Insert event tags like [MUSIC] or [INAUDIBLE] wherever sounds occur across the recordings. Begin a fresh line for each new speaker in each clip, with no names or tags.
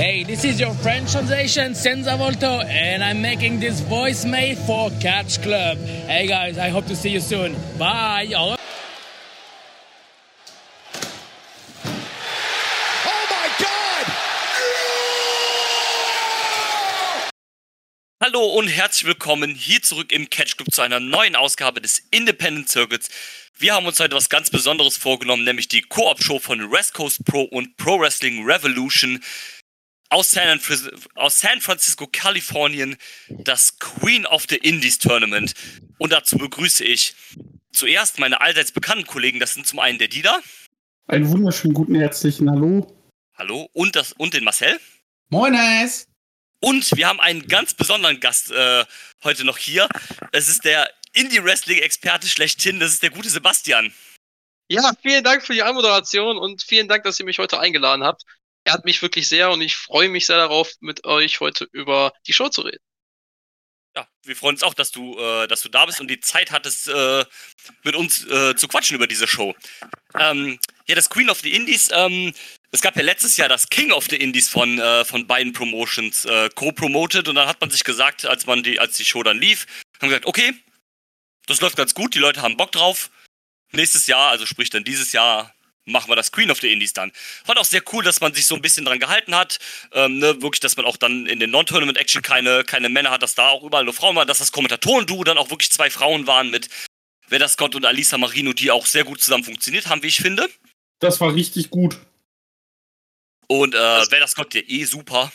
Hey, this is your French translation, Senza Volto, and I'm making this voicemail for Catch Club. Hey guys, I hope to see you soon. Bye.
Oh Hallo und herzlich willkommen hier zurück im Catch Club zu einer neuen Ausgabe des Independent Circuits. Wir haben uns heute was ganz Besonderes vorgenommen, nämlich die Koop-Show von West Coast Pro und Pro Wrestling Revolution aus San, aus San Francisco, Kalifornien, das Queen of the Indies Tournament. Und dazu begrüße ich zuerst meine allseits bekannten Kollegen. Das sind zum einen der Dieter.
Einen wunderschönen guten herzlichen Hallo.
Hallo. Und, das, und den Marcel.
Moin, Eis.
Und wir haben einen ganz besonderen Gast äh, heute noch hier. Es ist der Indie-Wrestling-Experte schlechthin. Das ist der gute Sebastian.
Ja, vielen Dank für die Anmoderation und vielen Dank, dass ihr mich heute eingeladen habt ehrt mich wirklich sehr und ich freue mich sehr darauf, mit euch heute über die Show zu reden.
Ja, wir freuen uns auch, dass du, äh, dass du da bist und die Zeit hattest, äh, mit uns äh, zu quatschen über diese Show. Ähm, ja, das Queen of the Indies, ähm, es gab ja letztes Jahr das King of the Indies von, äh, von beiden Promotions äh, co-promoted und dann hat man sich gesagt, als man die, als die Show dann lief, haben gesagt, okay, das läuft ganz gut, die Leute haben Bock drauf. Nächstes Jahr, also sprich dann dieses Jahr, machen wir das Queen of the Indies dann. Fand auch sehr cool, dass man sich so ein bisschen dran gehalten hat. Ähm, ne, wirklich, dass man auch dann in den Non-Tournament-Action keine, keine Männer hat, dass da auch überall nur Frauen waren, dass das Kommentatoren-Duo dann auch wirklich zwei Frauen waren mit Vedda Scott und Alisa Marino, die auch sehr gut zusammen funktioniert haben, wie ich finde.
Das war richtig gut.
Und äh, Vedda Scott, der eh super.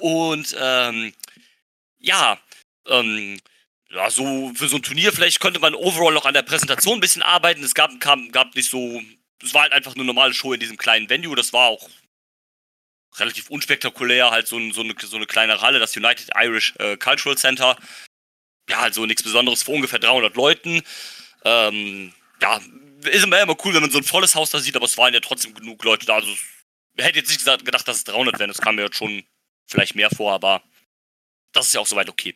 Und ähm, ja, ähm, ja, so für so ein Turnier vielleicht könnte man overall noch an der Präsentation ein bisschen arbeiten. Es gab, kam, gab nicht so, es war halt einfach eine normale Show in diesem kleinen Venue. Das war auch relativ unspektakulär, halt so, so, eine, so eine kleine Halle, das United Irish äh, Cultural Center. Ja, also nichts Besonderes für ungefähr 300 Leuten. Ähm, ja, ist immer, immer cool, wenn man so ein volles Haus da sieht, aber es waren ja trotzdem genug Leute da. Also, ich hätte jetzt nicht gesagt, gedacht, dass es 300 wären. Das kam mir jetzt schon vielleicht mehr vor, aber das ist ja auch soweit okay.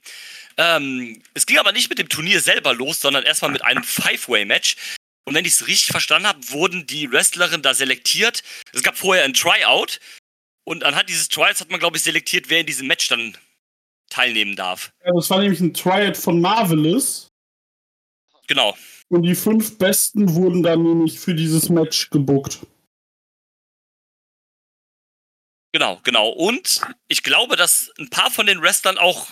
Ähm, es ging aber nicht mit dem Turnier selber los, sondern erstmal mit einem Five-Way-Match. Und wenn ich es richtig verstanden habe, wurden die Wrestlerinnen da selektiert. Es gab vorher ein Tryout. Und anhand dieses Trials hat man, glaube ich, selektiert, wer in diesem Match dann teilnehmen darf.
Ja, das war nämlich ein Tryout von Marvelous.
Genau.
Und die fünf Besten wurden dann nämlich für dieses Match gebuckt.
Genau, genau. Und ich glaube, dass ein paar von den Wrestlern auch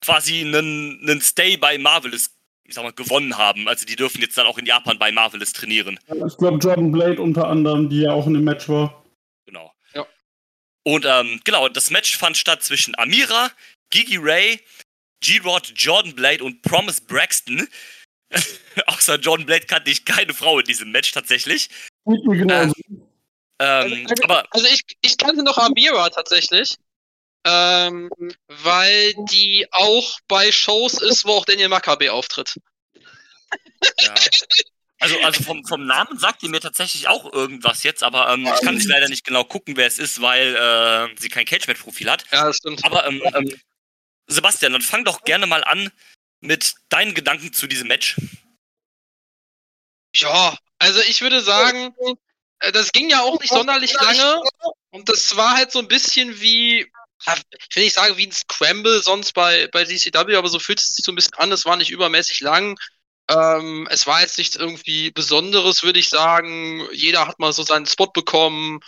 quasi einen, einen Stay bei Marvelous, ich sag mal, gewonnen haben. Also die dürfen jetzt dann auch in Japan bei Marvelous trainieren.
Ich glaube, Jordan Blade unter anderem, die ja auch in dem Match war.
Genau. Ja. Und ähm, genau, das Match fand statt zwischen Amira, Gigi Ray, G-Rod, Jordan Blade und Promise Braxton. [LAUGHS] Außer Jordan Blade kannte ich keine Frau in diesem Match tatsächlich.
Genau.
Ähm, ähm,
also,
aber
also ich, ich kannte noch Amira tatsächlich. Ähm, weil die auch bei Shows ist, wo auch Daniel Makabe auftritt.
Ja. Also, also vom, vom Namen sagt ihr mir tatsächlich auch irgendwas jetzt, aber ähm, ich kann nicht leider nicht genau gucken, wer es ist, weil äh, sie kein Cage-Match-Profil hat.
Ja, das stimmt.
Aber ähm, ähm, Sebastian, dann fang doch gerne mal an mit deinen Gedanken zu diesem Match.
Ja, also ich würde sagen, das ging ja auch nicht sonderlich lange und das war halt so ein bisschen wie ich will nicht sagen wie ein Scramble sonst bei, bei DCW, aber so fühlt es sich so ein bisschen an. Es war nicht übermäßig lang. Ähm, es war jetzt nichts irgendwie Besonderes, würde ich sagen. Jeder hat mal so seinen Spot bekommen.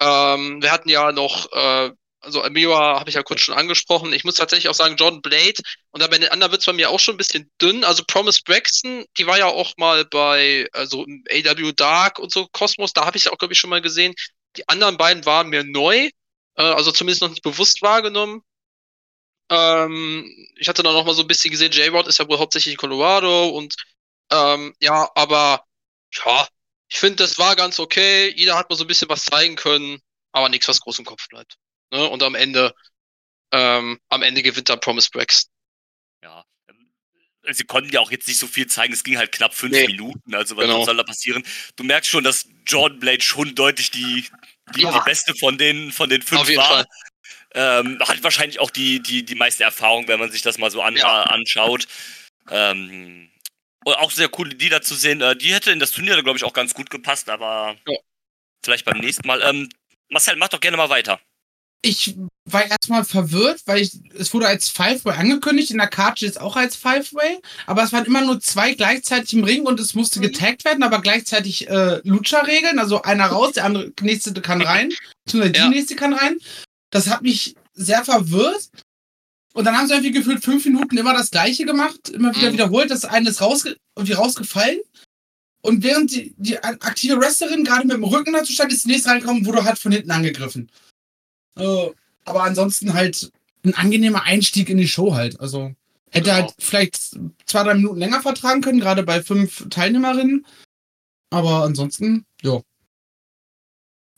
Ähm, wir hatten ja noch, äh, also Amira habe ich ja kurz schon angesprochen. Ich muss tatsächlich auch sagen, John Blade. Und da bei den anderen wird es bei mir auch schon ein bisschen dünn. Also Promise Braxton, die war ja auch mal bei, also AW Dark und so Cosmos, da habe ich sie auch, glaube ich, schon mal gesehen. Die anderen beiden waren mir neu äh, also zumindest noch nicht bewusst wahrgenommen. Ähm, ich hatte dann noch mal so ein bisschen gesehen, J-Rod ist ja wohl hauptsächlich in Colorado und ähm, ja, aber ja, ich finde, das war ganz okay. Jeder hat mal so ein bisschen was zeigen können, aber nichts, was groß im Kopf bleibt. Ne? Und am Ende, ähm, am Ende gewinnt dann Promise Breaks.
Ja. Ähm, sie konnten ja auch jetzt nicht so viel zeigen, es ging halt knapp fünf nee. Minuten, also was genau. soll da passieren? Du merkst schon, dass Jordan Blade schon deutlich die, die, ja. die beste von den, von den fünf war. Ähm, hat wahrscheinlich auch die, die, die meiste Erfahrung, wenn man sich das mal so an, ja. anschaut. Ähm, und auch sehr cool, die da zu sehen. Äh, die hätte in das Turnier, glaube ich, auch ganz gut gepasst, aber ja. vielleicht beim nächsten Mal. Ähm, Marcel, mach doch gerne mal weiter.
Ich war erstmal verwirrt, weil ich, es wurde als Five-Way angekündigt, in der Karte ist auch als Five-Way, aber es waren immer nur zwei gleichzeitig im Ring und es musste getaggt werden, aber gleichzeitig äh, Lucha-Regeln, also einer raus, der andere nächste kann rein, beziehungsweise die
Ja.
nächste kann rein. Das hat mich sehr verwirrt. Und dann haben sie irgendwie gefühlt fünf Minuten immer das Gleiche gemacht, immer wieder
Mhm.
wiederholt. Das eine ist rausge irgendwie rausgefallen. Und während die, die aktive Wrestlerin gerade mit dem Rücken dazu stand, ist die nächste reingekommen, wurde halt von hinten angegriffen. Äh, aber ansonsten halt ein angenehmer Einstieg in die Show halt. Also hätte
Genau.
halt vielleicht zwei, drei Minuten länger vertragen können, gerade bei fünf Teilnehmerinnen. Aber ansonsten, ja.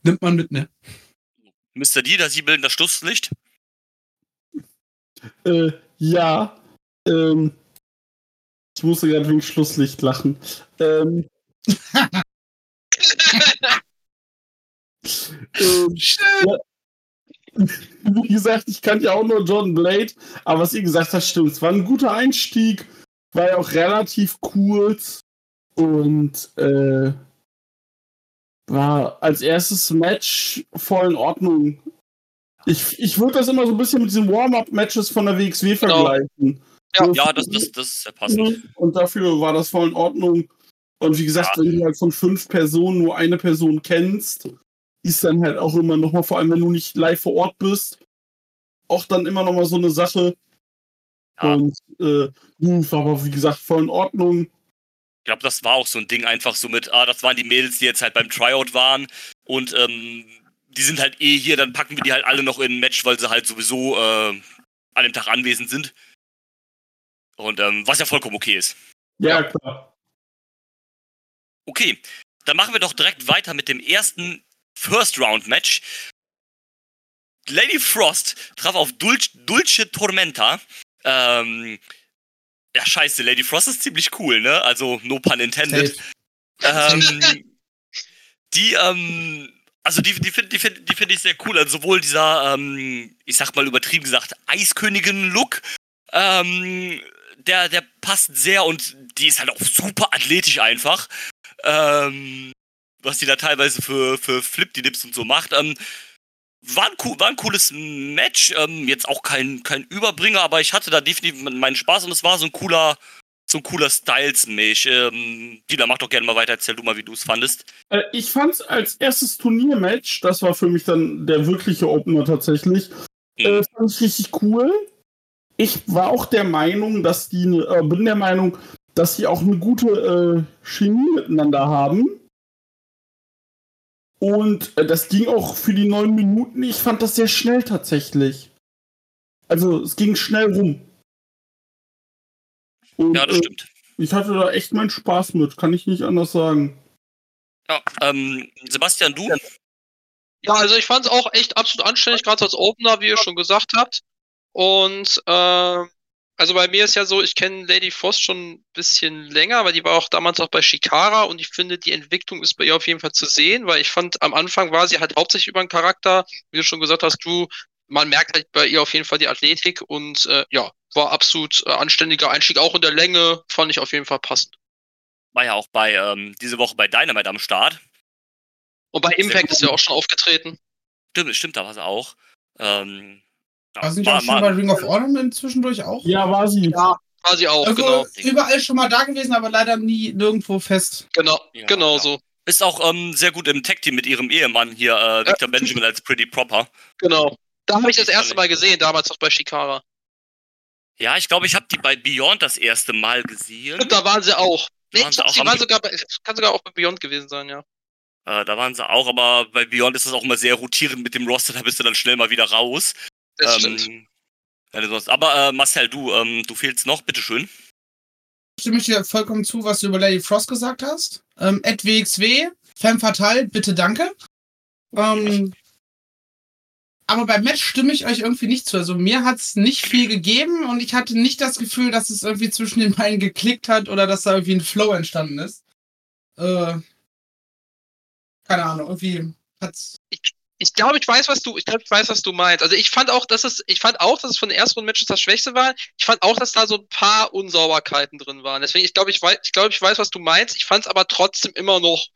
Nimmt man mit, ne?
Mr. D, das Sie bilden das Schlusslicht.
Äh, ja. Ähm, ich musste gerade wegen Schlusslicht lachen. Ähm, [LAUGHS] ähm, ja. [LAUGHS] Wie gesagt, ich kannte ja auch nur John Blade, aber was ihr gesagt habt, stimmt. Es war ein guter Einstieg, war ja auch relativ kurz und äh, war als erstes Match voll in Ordnung. Ich, ich würde das immer so ein bisschen mit diesen Warm-Up-Matches von der WXW
Genau.
vergleichen.
Ja.
So
Ja, das, das, das passend.
und dafür war das voll in Ordnung. Und wie gesagt,
Ja.
wenn du halt von fünf Personen nur eine Person kennst, ist dann halt auch immer nochmal, vor allem wenn du nicht live vor Ort bist, auch dann immer nochmal so eine Sache.
Ja.
Und äh, gut, war aber wie gesagt voll in Ordnung.
Ich glaube, das war auch so ein Ding, einfach so mit, ah, das waren die Mädels, die jetzt halt beim Tryout waren und ähm, die sind halt eh hier, dann packen wir die halt alle noch in ein Match, weil sie halt sowieso äh, an dem Tag anwesend sind. Und ähm, was ja vollkommen okay ist.
Ja, klar.
Okay, dann machen wir doch direkt weiter mit dem ersten First Round Match. Lady Frost traf auf Dulce, Dulce Tormenta. Ähm, ja, scheiße, Lady Frost ist ziemlich cool, ne? Also, no pun intended. Ähm, [LAUGHS] die, ähm, also die, die finde die find, die find ich sehr cool. Also sowohl dieser, ähm, ich sag mal übertrieben gesagt, Eiskönigin-Look, ähm, der, der passt sehr und die ist halt auch super athletisch einfach. Ähm, was die da teilweise für, für Flip die Dips und so macht. Ähm, war, ein, cool- war ein cooles Match. Ähm, jetzt auch kein, kein Überbringer, aber ich hatte da definitiv meinen Spaß und es war so ein cooler, so ein cooler Styles-Match. Ähm, Dila, mach doch gerne mal weiter, erzähl du mal, wie du es fandest.
Äh, ich fand's als erstes Turniermatch, das war für mich dann der wirkliche Opener tatsächlich. Äh, fand ich richtig cool. Ich war auch der Meinung, dass die, äh, bin der Meinung, dass sie auch eine gute äh, Chemie miteinander haben. Und äh, das ging auch für die neun Minuten. Ich fand das sehr schnell tatsächlich. Also es ging schnell rum. Und,
Ja, das
äh,
stimmt.
ich hatte da echt meinen Spaß mit, kann ich nicht anders sagen.
Ja, ähm, Sebastian, du?
Ja, also ich fand es auch echt absolut anständig, gerade als Opener, wie ihr schon gesagt habt. Und äh, also bei mir ist ja so, ich kenne Lady Frost schon ein bisschen länger, weil die war auch damals auch bei Shikara und ich finde, die Entwicklung ist bei ihr auf jeden Fall zu sehen, weil ich fand, am Anfang war sie halt hauptsächlich über den Charakter, wie du schon gesagt hast, du, man merkt halt bei ihr auf jeden Fall die Athletik und äh, ja, war absolut äh, anständiger Einstieg, auch in der Länge, fand ich auf jeden Fall passend.
War ja auch bei, ähm, diese Woche bei Dynamite am Start.
Und bei Impact ist ja auch schon aufgetreten.
Stimmt, stimmt, da war sie auch. Ähm,
War sie nicht auch schon bei Ring of Honor zwischendurch auch?
Ja, war sie.
Ja, war sie auch,
Also
genau.
überall schon mal da gewesen, aber leider nie nirgendwo fest.
Genau,
Ja,
genau
ja.
so.
Ist auch ähm, sehr gut im Tag-Team mit ihrem Ehemann hier, äh, Victor Benjamin als Pretty Proper.
Genau. Da habe ich das erste Mal gesehen, damals noch bei Shikara.
Ja, ich glaube, ich habe die bei Beyond das erste Mal gesehen.
Und da waren sie auch. Nee,
Waren
ich
sie
glaub,
auch
sie waren sogar bei, kann sogar auch bei Beyond gewesen sein, ja.
Äh, da waren sie auch, aber bei Beyond ist das auch immer sehr rotierend mit dem Roster, da bist du dann schnell mal wieder raus.
Das
Ähm,
stimmt.
sonst- Aber äh, Marcel, du, ähm, du fehlst noch, bitteschön.
Stimme ich dir vollkommen zu, was du über Lady Frost gesagt hast. Ähm, Ed WXW, Femme Fatale, bitte danke. Ähm, aber beim Match stimme ich euch irgendwie nicht zu. Also mir hat es nicht viel gegeben und ich hatte nicht das Gefühl, dass es irgendwie zwischen den beiden geklickt hat oder dass da irgendwie ein Flow entstanden ist. Äh, keine Ahnung, irgendwie hat's.
Ich glaube, ich weiß, was du, ich glaube, ich weiß, was du meinst. Also ich fand auch, dass es, ich fand auch, dass es von den ersten Matches das Schwächste war. Ich fand auch, dass da so ein paar Unsauberkeiten drin waren. Deswegen, ich glaube, ich weiß, ich glaube, ich weiß, was du meinst. Ich fand es aber trotzdem immer noch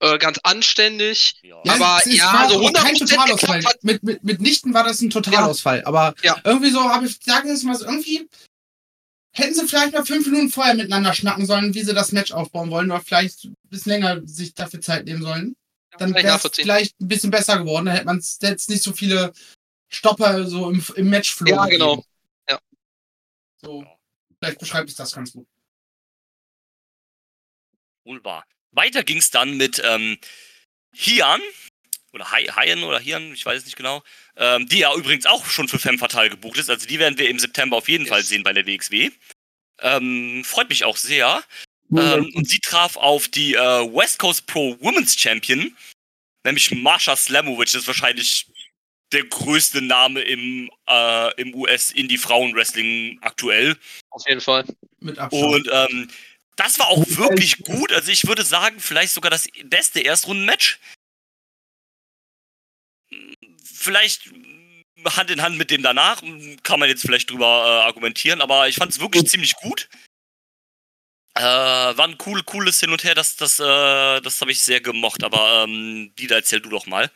äh, ganz anständig.
Ja.
Ja,
Aber ja,
war
so
aber kein
100%
Totalausfall.
hat-
Mit, mit, mitnichten war das ein Totalausfall. Aber
Ja.
irgendwie so habe ich, sagen wir es mal so, irgendwie hätten sie vielleicht mal fünf Minuten vorher miteinander schnacken sollen, wie sie das Match aufbauen wollen, oder vielleicht ein bisschen länger sich dafür Zeit nehmen sollen. Dann
ich
wäre es vielleicht ein bisschen besser geworden. Dann hätte man jetzt nicht so viele Stopper so im, im Matchflow.
Ja,
gegeben.
genau. Ja.
So, vielleicht beschreibt es das ganz gut.
Wohl. Weiter ging es dann mit ähm, Hian, oder Hai- Haien oder Hian, ich weiß es nicht genau, ähm, die ja übrigens auch schon für Femme Fatale gebucht ist. Also die werden wir im September auf jeden
Yes.
Fall sehen bei der WXW. Ähm, freut mich auch sehr. Ähm, und sie traf auf die äh, West Coast Pro Women's Champion, nämlich Marsha Slamovic. Das ist wahrscheinlich der größte Name im, äh, im US-Indie-Frauen-Wrestling aktuell.
Auf jeden Fall.
Mit Abstand.
Und ähm, das war auch wirklich gut. Also ich würde sagen, vielleicht sogar das beste Erstrunden-Match. Vielleicht Hand in Hand mit dem danach, kann man jetzt vielleicht drüber äh, argumentieren, aber ich fand es wirklich ziemlich gut. Äh, war ein cool, cooles Hin und Her, das, das, äh, das habe ich sehr gemocht, aber ähm, Dieter, erzähl du doch mal.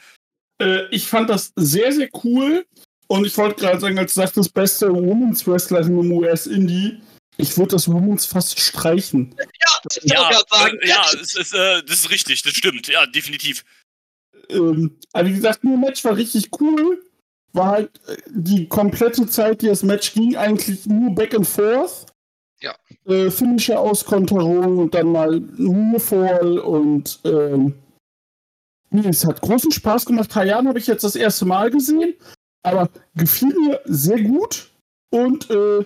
Äh, ich fand das sehr, sehr cool. Und ich wollte gerade sagen, als du sagtest, beste Women's Wrestlerin im US-Indie, ich würde das Women's fast streichen.
Ich wollte gerade sagen,
äh, ja, es ist, äh, das ist richtig, das stimmt, ja, definitiv.
Ähm, aber wie gesagt, nur Match war richtig cool. War halt äh, die komplette Zeit, die das Match ging, eigentlich nur Back and Forth.
Ja.
Äh, Finisher Auskonterung und dann mal Ruhefall und ähm, nee, es hat großen Spaß gemacht. Hayan habe ich jetzt das erste Mal gesehen, aber gefiel mir sehr gut und äh,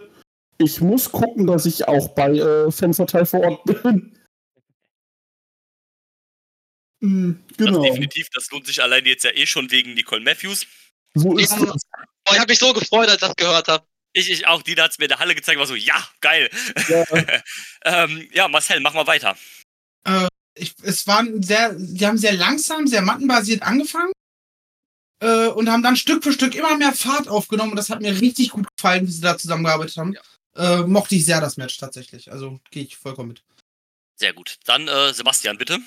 ich muss gucken, dass ich auch bei äh, Fanverteil vor Ort bin.
Das [LAUGHS]
genau.
definitiv, das lohnt sich allein jetzt ja eh schon wegen Nicole Matthews.
So ist
Ja.
es.
Oh, ich habe mich so gefreut, als ich das gehört habe.
Ich, ich auch, Dieter hat es mir in der Halle gezeigt, war so, ja, geil.
Ja. [LAUGHS]
ähm, ja, Marcel, mach mal weiter.
ich, es waren sehr, die haben sehr langsam, sehr mattenbasiert angefangen äh, und haben dann Stück für Stück immer mehr Fahrt aufgenommen und das hat mir richtig gut gefallen, wie sie da zusammengearbeitet haben. Äh, mochte ich sehr das Match tatsächlich. Also gehe ich vollkommen mit.
Sehr gut. Dann äh, Sebastian, bitte.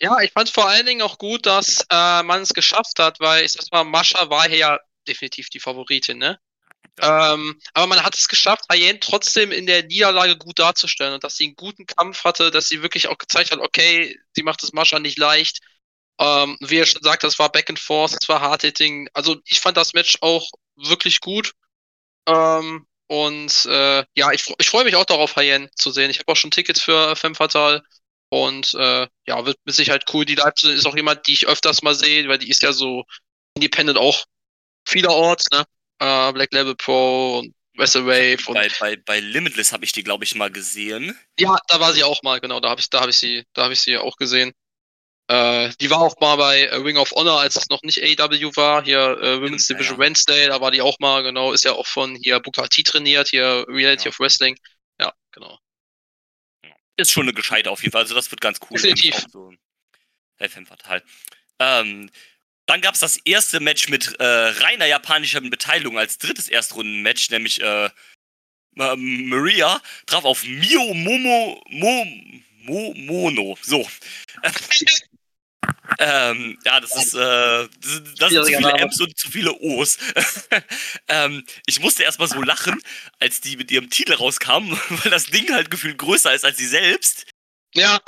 Ja, ich fand vor allen Dingen auch gut, dass äh, man es geschafft hat, weil ich sag mal, Mascha war hier ja definitiv die Favoritin, ne? Ähm, aber man hat es geschafft, Ayen trotzdem in der Niederlage gut darzustellen und dass sie einen guten Kampf hatte, dass sie wirklich auch gezeigt hat, okay, sie macht es Mascha nicht leicht. Ähm, wie er schon sagt, das war Back and Forth, es war Hard-Hitting. Also ich fand das Match auch wirklich gut. Ähm, und äh, ja, ich, ich freue mich auch darauf, Hayen zu sehen. Ich habe auch schon Tickets für Femme Fatale. Und äh, ja, wird mit Sicherheit cool. Die Leipzig ist auch jemand, die ich öfters mal sehe, weil die ist ja so independent auch vielerorts, ne? Äh, Black Label Pro und Wrestle Wave und
Bei, bei, bei Limitless habe ich die, glaube ich, mal gesehen.
ja, da war sie auch mal, genau, da habe ich, da habe ich sie, da habe ich sie auch gesehen. Äh, die war auch mal bei äh, Ring of Honor, als es noch nicht AEW war, hier äh, Women's
Ja,
Division
ja.
Wednesday, da war die auch mal, genau, ist ja auch von hier Booker T trainiert, hier Reality
Ja.
of Wrestling. Ja, genau.
Ist schon eine gescheite auf jeden Fall. Also das wird ganz cool.
Definitiv.
So. FM Fatal. Ähm, dann gab es das erste Match mit äh, reiner japanischer Beteiligung als drittes Erstrunden-Match, nämlich äh, Ma- Maria traf auf Mio Momo Mo, Mo, Mono. So. [LAUGHS] ähm, ja, das ist, äh, das, das sind zu viele. M's und zu viele O's. [LAUGHS] ähm, ich musste erstmal so lachen, als die mit ihrem Titel rauskamen, [LAUGHS] weil das Ding halt gefühlt größer ist als sie selbst.
Ja,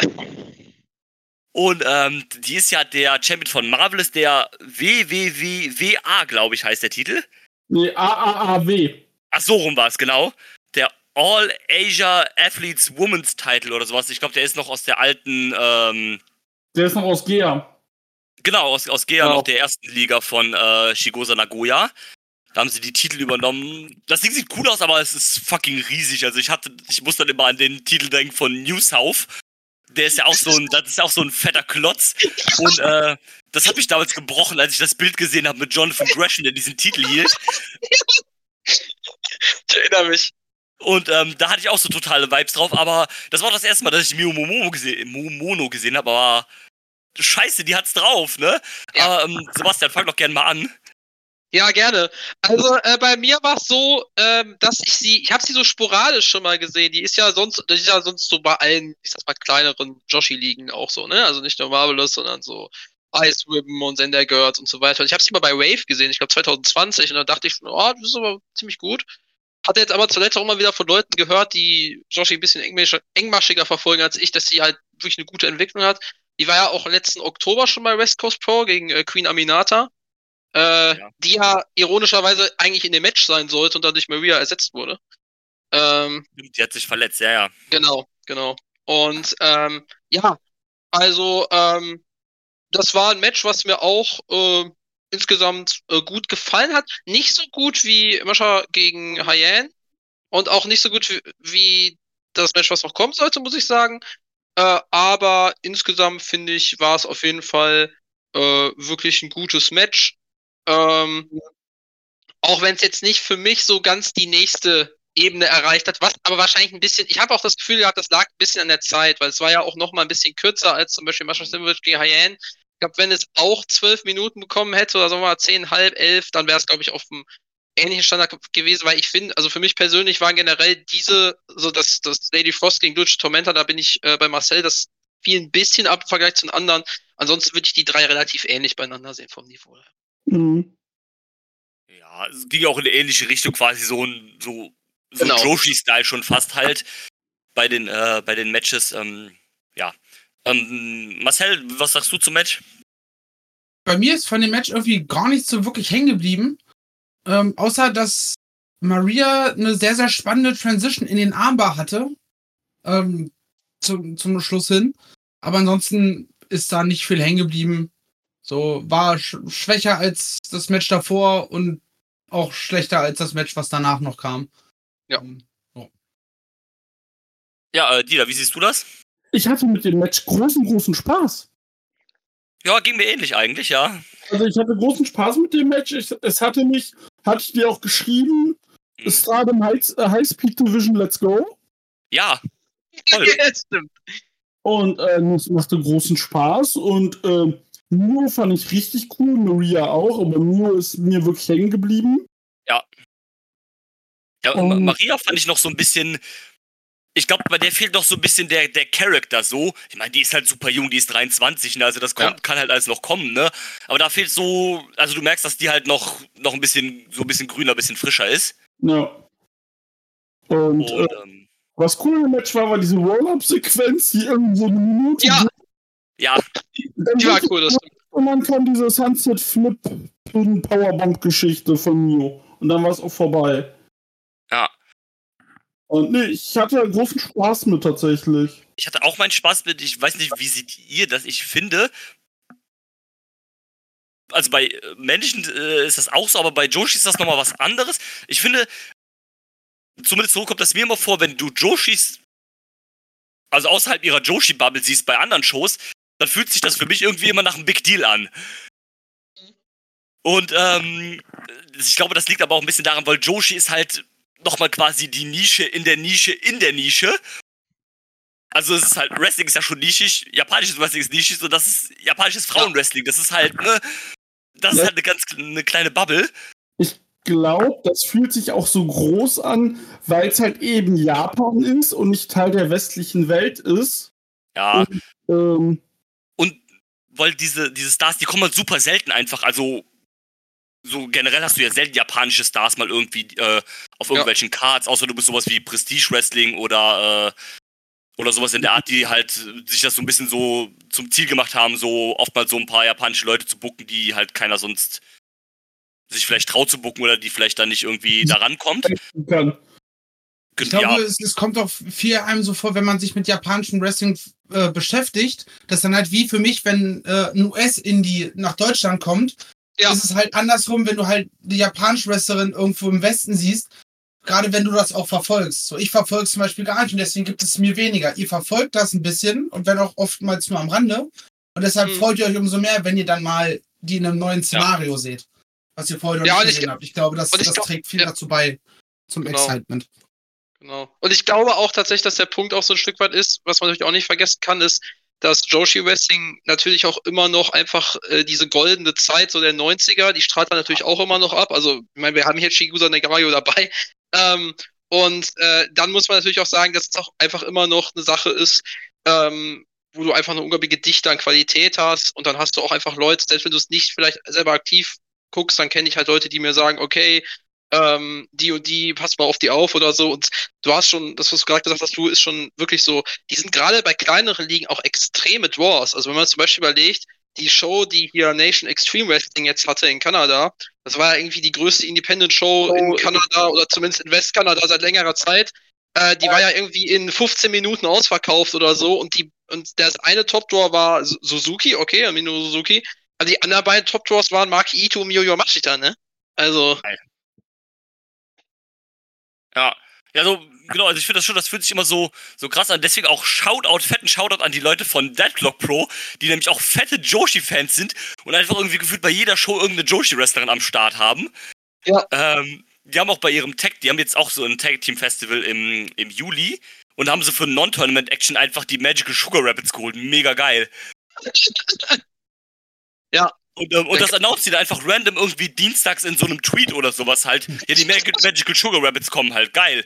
Und ähm, die ist ja der Champion von Marvelous, der WWWWA, glaube ich, heißt der Titel.
Nee, AAAW.
Ach, so rum war es, genau. Der All Asia Athletes Women's Title oder sowas. Ich glaube, der ist noch aus der alten, ähm,
Der ist noch aus Gea.
genau, aus, aus Gea
Genau.
noch der ersten Liga von äh, Shigosa Nagoya. Da haben sie die Titel übernommen. Das Ding sieht cool aus, aber es ist fucking riesig. Also ich hatte, ich muss dann immer an den Titel denken von New South. Der ist ja auch so ein, das ist auch so ein fetter Klotz. Und äh, das hat mich damals gebrochen, als ich das Bild gesehen habe mit Jonathan Gresham, der diesen Titel hielt.
ich erinnere mich.
Und ähm, da hatte ich auch so totale Vibes drauf, aber das war auch das erste Mal, dass ich Mio Momo gesehen, Mono gesehen habe, aber scheiße, die hat's drauf, ne?
Ja.
Aber ähm, Sebastian, fang doch gerne mal an.
Ja, gerne. Also äh, bei mir war es so, ähm, dass ich sie, ich habe sie so sporadisch schon mal gesehen. Die ist ja sonst, das ist ja sonst so bei allen, ich sag mal, kleineren Joshi-Ligen auch so, ne? Also nicht nur Marvelous, sondern so Ice Ribbon und Sender Girls und so weiter. Ich habe sie mal bei Wave gesehen, ich glaube 2020, und da dachte ich, oh, das ist aber ziemlich gut. Hatte jetzt aber zuletzt auch immer wieder von Leuten gehört, die Joshi ein bisschen engmaschiger verfolgen als ich, dass sie halt wirklich eine gute Entwicklung hat. Die war ja auch letzten Oktober schon bei West Coast Pro gegen äh, Queen Aminata äh, ja. die ja ironischerweise eigentlich in dem Match sein sollte und dann durch Maria ersetzt wurde.
Ähm, die hat sich verletzt, ja, ja.
Genau, genau. Und ähm, ja, also ähm, das war ein Match, was mir auch äh, insgesamt äh, gut gefallen hat. Nicht so gut wie Mascha gegen Hyan und auch nicht so gut wie, wie das Match, was noch kommen sollte, muss ich sagen. Äh, aber insgesamt finde ich, war es auf jeden Fall äh, wirklich ein gutes Match. Ähm, auch wenn es jetzt nicht für mich so ganz die nächste Ebene erreicht hat, was aber wahrscheinlich ein bisschen, ich habe auch das Gefühl gehabt, das lag ein bisschen an der Zeit, weil es war ja auch noch mal ein bisschen kürzer als zum Beispiel Mascha Simovic gegen Hyen. Ich glaube, wenn es auch zwölf Minuten bekommen hätte oder sagen wir mal zehn, halb, elf, dann wäre es, glaube ich, auf einem ähnlichen Standard gewesen, weil ich finde, also für mich persönlich waren generell diese, so das, das Lady Frost gegen Dulce Tormenta, da bin ich äh, bei Marcel, das fiel ein bisschen ab im Vergleich zu den anderen. Ansonsten würde ich die drei relativ ähnlich beieinander sehen vom Niveau her. Mhm.
Ja, es ging auch in eine ähnliche Richtung, quasi so ein, so, so genau. Joshi-Style schon fast halt bei den, äh, bei den Matches. Ähm, ja. Ähm, Marcel, was sagst du zum Match?
Bei mir ist von dem Match irgendwie gar nichts so wirklich hängen geblieben. Ähm, außer, dass Maria eine sehr, sehr spannende Transition in den Armbar hatte. Ähm, zum, zum Schluss hin. Aber ansonsten ist da nicht viel hängen geblieben. So war sch schwächer als das Match davor und auch schlechter als das Match, was danach noch kam.
Ja. Oh. Ja, äh, Dieter, wie siehst du das?
Ich hatte mit dem Match großen, großen Spaß.
Ja, ging mir ähnlich eigentlich, ja.
Also ich hatte großen Spaß mit dem Match. Ich, es hatte mich, hatte ich dir auch geschrieben, mhm. Stardom High, äh, High Speed Division, let's go.
Ja. [LAUGHS]
Toll. ja, stimmt. Und äh, es machte großen Spaß und äh, Mio fand ich richtig cool, Maria auch, aber Mio ist mir wirklich hängen geblieben.
Ja. Ja, um, Maria fand ich noch so ein bisschen. Ich glaube, bei der fehlt noch so ein bisschen der, der Charakter so. Ich meine, die ist halt super jung, die ist 23, ne? Also das kommt, ja. kann halt alles noch kommen, ne? Aber da fehlt so, also du merkst, dass die halt noch, noch ein bisschen, so ein bisschen grüner, ein bisschen frischer ist.
Ja. Und, Und äh, ähm, was cool im Match war, war diese Roll-Up-Sequenz, die irgendwie so eine Minute
ja. Ja,
die war cool. Das und dann kam diese Sunset Flip Powerbomb Geschichte von Mio. Und dann war es auch vorbei.
Ja.
Und nee, ich hatte großen Spaß mit tatsächlich.
Ich hatte auch meinen Spaß mit, ich weiß nicht, wie seht ihr das? Ich finde, also bei Menschen äh, ist das auch so, aber bei Joshi ist das nochmal was anderes. Ich finde, zumindest so kommt das mir immer vor, wenn du Joshis, also außerhalb ihrer Joshi-Bubble siehst bei anderen Shows, dann fühlt sich das für mich irgendwie immer nach einem Big Deal an. Und ähm, ich glaube, das liegt aber auch ein bisschen daran, weil Joshi ist halt nochmal quasi die Nische in der Nische in der Nische. Also es ist halt, Wrestling ist ja schon nischig, japanisches Wrestling ist nischig, so das ist japanisches Frauenwrestling. Das ist halt, ne, das ist halt eine ganz eine kleine Bubble.
Ich glaube, das fühlt sich auch so groß an, weil es halt eben Japan ist und nicht Teil der westlichen Welt ist.
Ja. Und, ähm, weil diese, diese Stars, die kommen halt super selten einfach. Also, so generell hast du ja selten japanische Stars mal irgendwie äh, auf irgendwelchen ja. Cards, außer du bist sowas wie Prestige Wrestling oder, äh, oder sowas in der Art, die halt sich das so ein bisschen so zum Ziel gemacht haben, so oftmals so ein paar japanische Leute zu bucken, die halt keiner sonst sich vielleicht traut zu bucken oder die vielleicht dann nicht irgendwie da rankommt. Kann.
Ich glaube, ja. es, es, kommt auch viel einem so vor, wenn man sich mit japanischem Wrestling äh, beschäftigt, dass dann halt wie für mich, wenn äh, ein US-Indie nach Deutschland kommt, ja. ist es halt andersrum, wenn du halt die japanische Wrestlerin irgendwo im Westen siehst, gerade wenn du das auch verfolgst. So, ich verfolge es zum Beispiel gar nicht und deswegen gibt es mir weniger. Ihr verfolgt das ein bisschen und wenn auch oftmals nur am Rande. Und deshalb mhm. freut ihr euch umso mehr, wenn ihr dann mal die in einem neuen Szenario ja. seht. Was ihr vorher noch ja, nicht gesehen ich, habt. Ich glaube, das, das glaub, trägt viel dazu bei zum genau. Excitement.
Genau. Und ich glaube auch tatsächlich, dass der Punkt auch so ein Stück weit ist, was man natürlich auch nicht vergessen kann, ist, dass Joshi Wrestling natürlich auch immer noch einfach äh, diese goldene Zeit so der 90er, die strahlt dann natürlich auch immer noch ab. Also, ich meine, wir haben hier Shigusa Negario dabei. Ähm, und äh, dann muss man natürlich auch sagen, dass es auch einfach immer noch eine Sache ist, ähm, wo du einfach eine unglaubliche Dichte an Qualität hast und dann hast du auch einfach Leute, selbst wenn du es nicht vielleicht selber aktiv guckst, dann kenne ich halt Leute, die mir sagen, okay, ähm, die und die, pass mal auf die auf oder so. Und du hast schon, das, was du gerade gesagt hast, du ist schon wirklich so, die sind gerade bei kleineren Ligen auch extreme Draws. Also wenn man zum Beispiel überlegt, die Show, die hier Nation Extreme Wrestling jetzt hatte in Kanada, das war ja irgendwie die größte Independent Show oh. in Kanada oder zumindest in Westkanada seit längerer Zeit. Äh, die war ja irgendwie in 15 Minuten ausverkauft oder so und die und das eine Top Draw war Suzuki, okay, Amino Suzuki. Also die anderen beiden Top Draws waren Maki Ito und Miyo Yamashita, ne? Also.
Ja. Ja, so, genau, also ich finde das schon, das fühlt sich immer so, so krass an. Deswegen auch Shoutout, fetten Shoutout an die Leute von Deadlock Pro, die nämlich auch fette Joshi-Fans sind und einfach irgendwie gefühlt bei jeder Show irgendeine Joshi-Wrestlerin am Start haben. Ja. Ähm, die haben auch bei ihrem Tag, die haben jetzt auch so ein Tag-Team-Festival im, im Juli und haben sie für Non-Tournament-Action einfach die Magical Sugar Rabbits geholt. Mega geil.
ja,
und, ähm, und das announced sie da einfach random irgendwie dienstags in so einem Tweet oder sowas halt. [LAUGHS] Ja, die Mag Magical Sugar Rabbits kommen halt. Geil.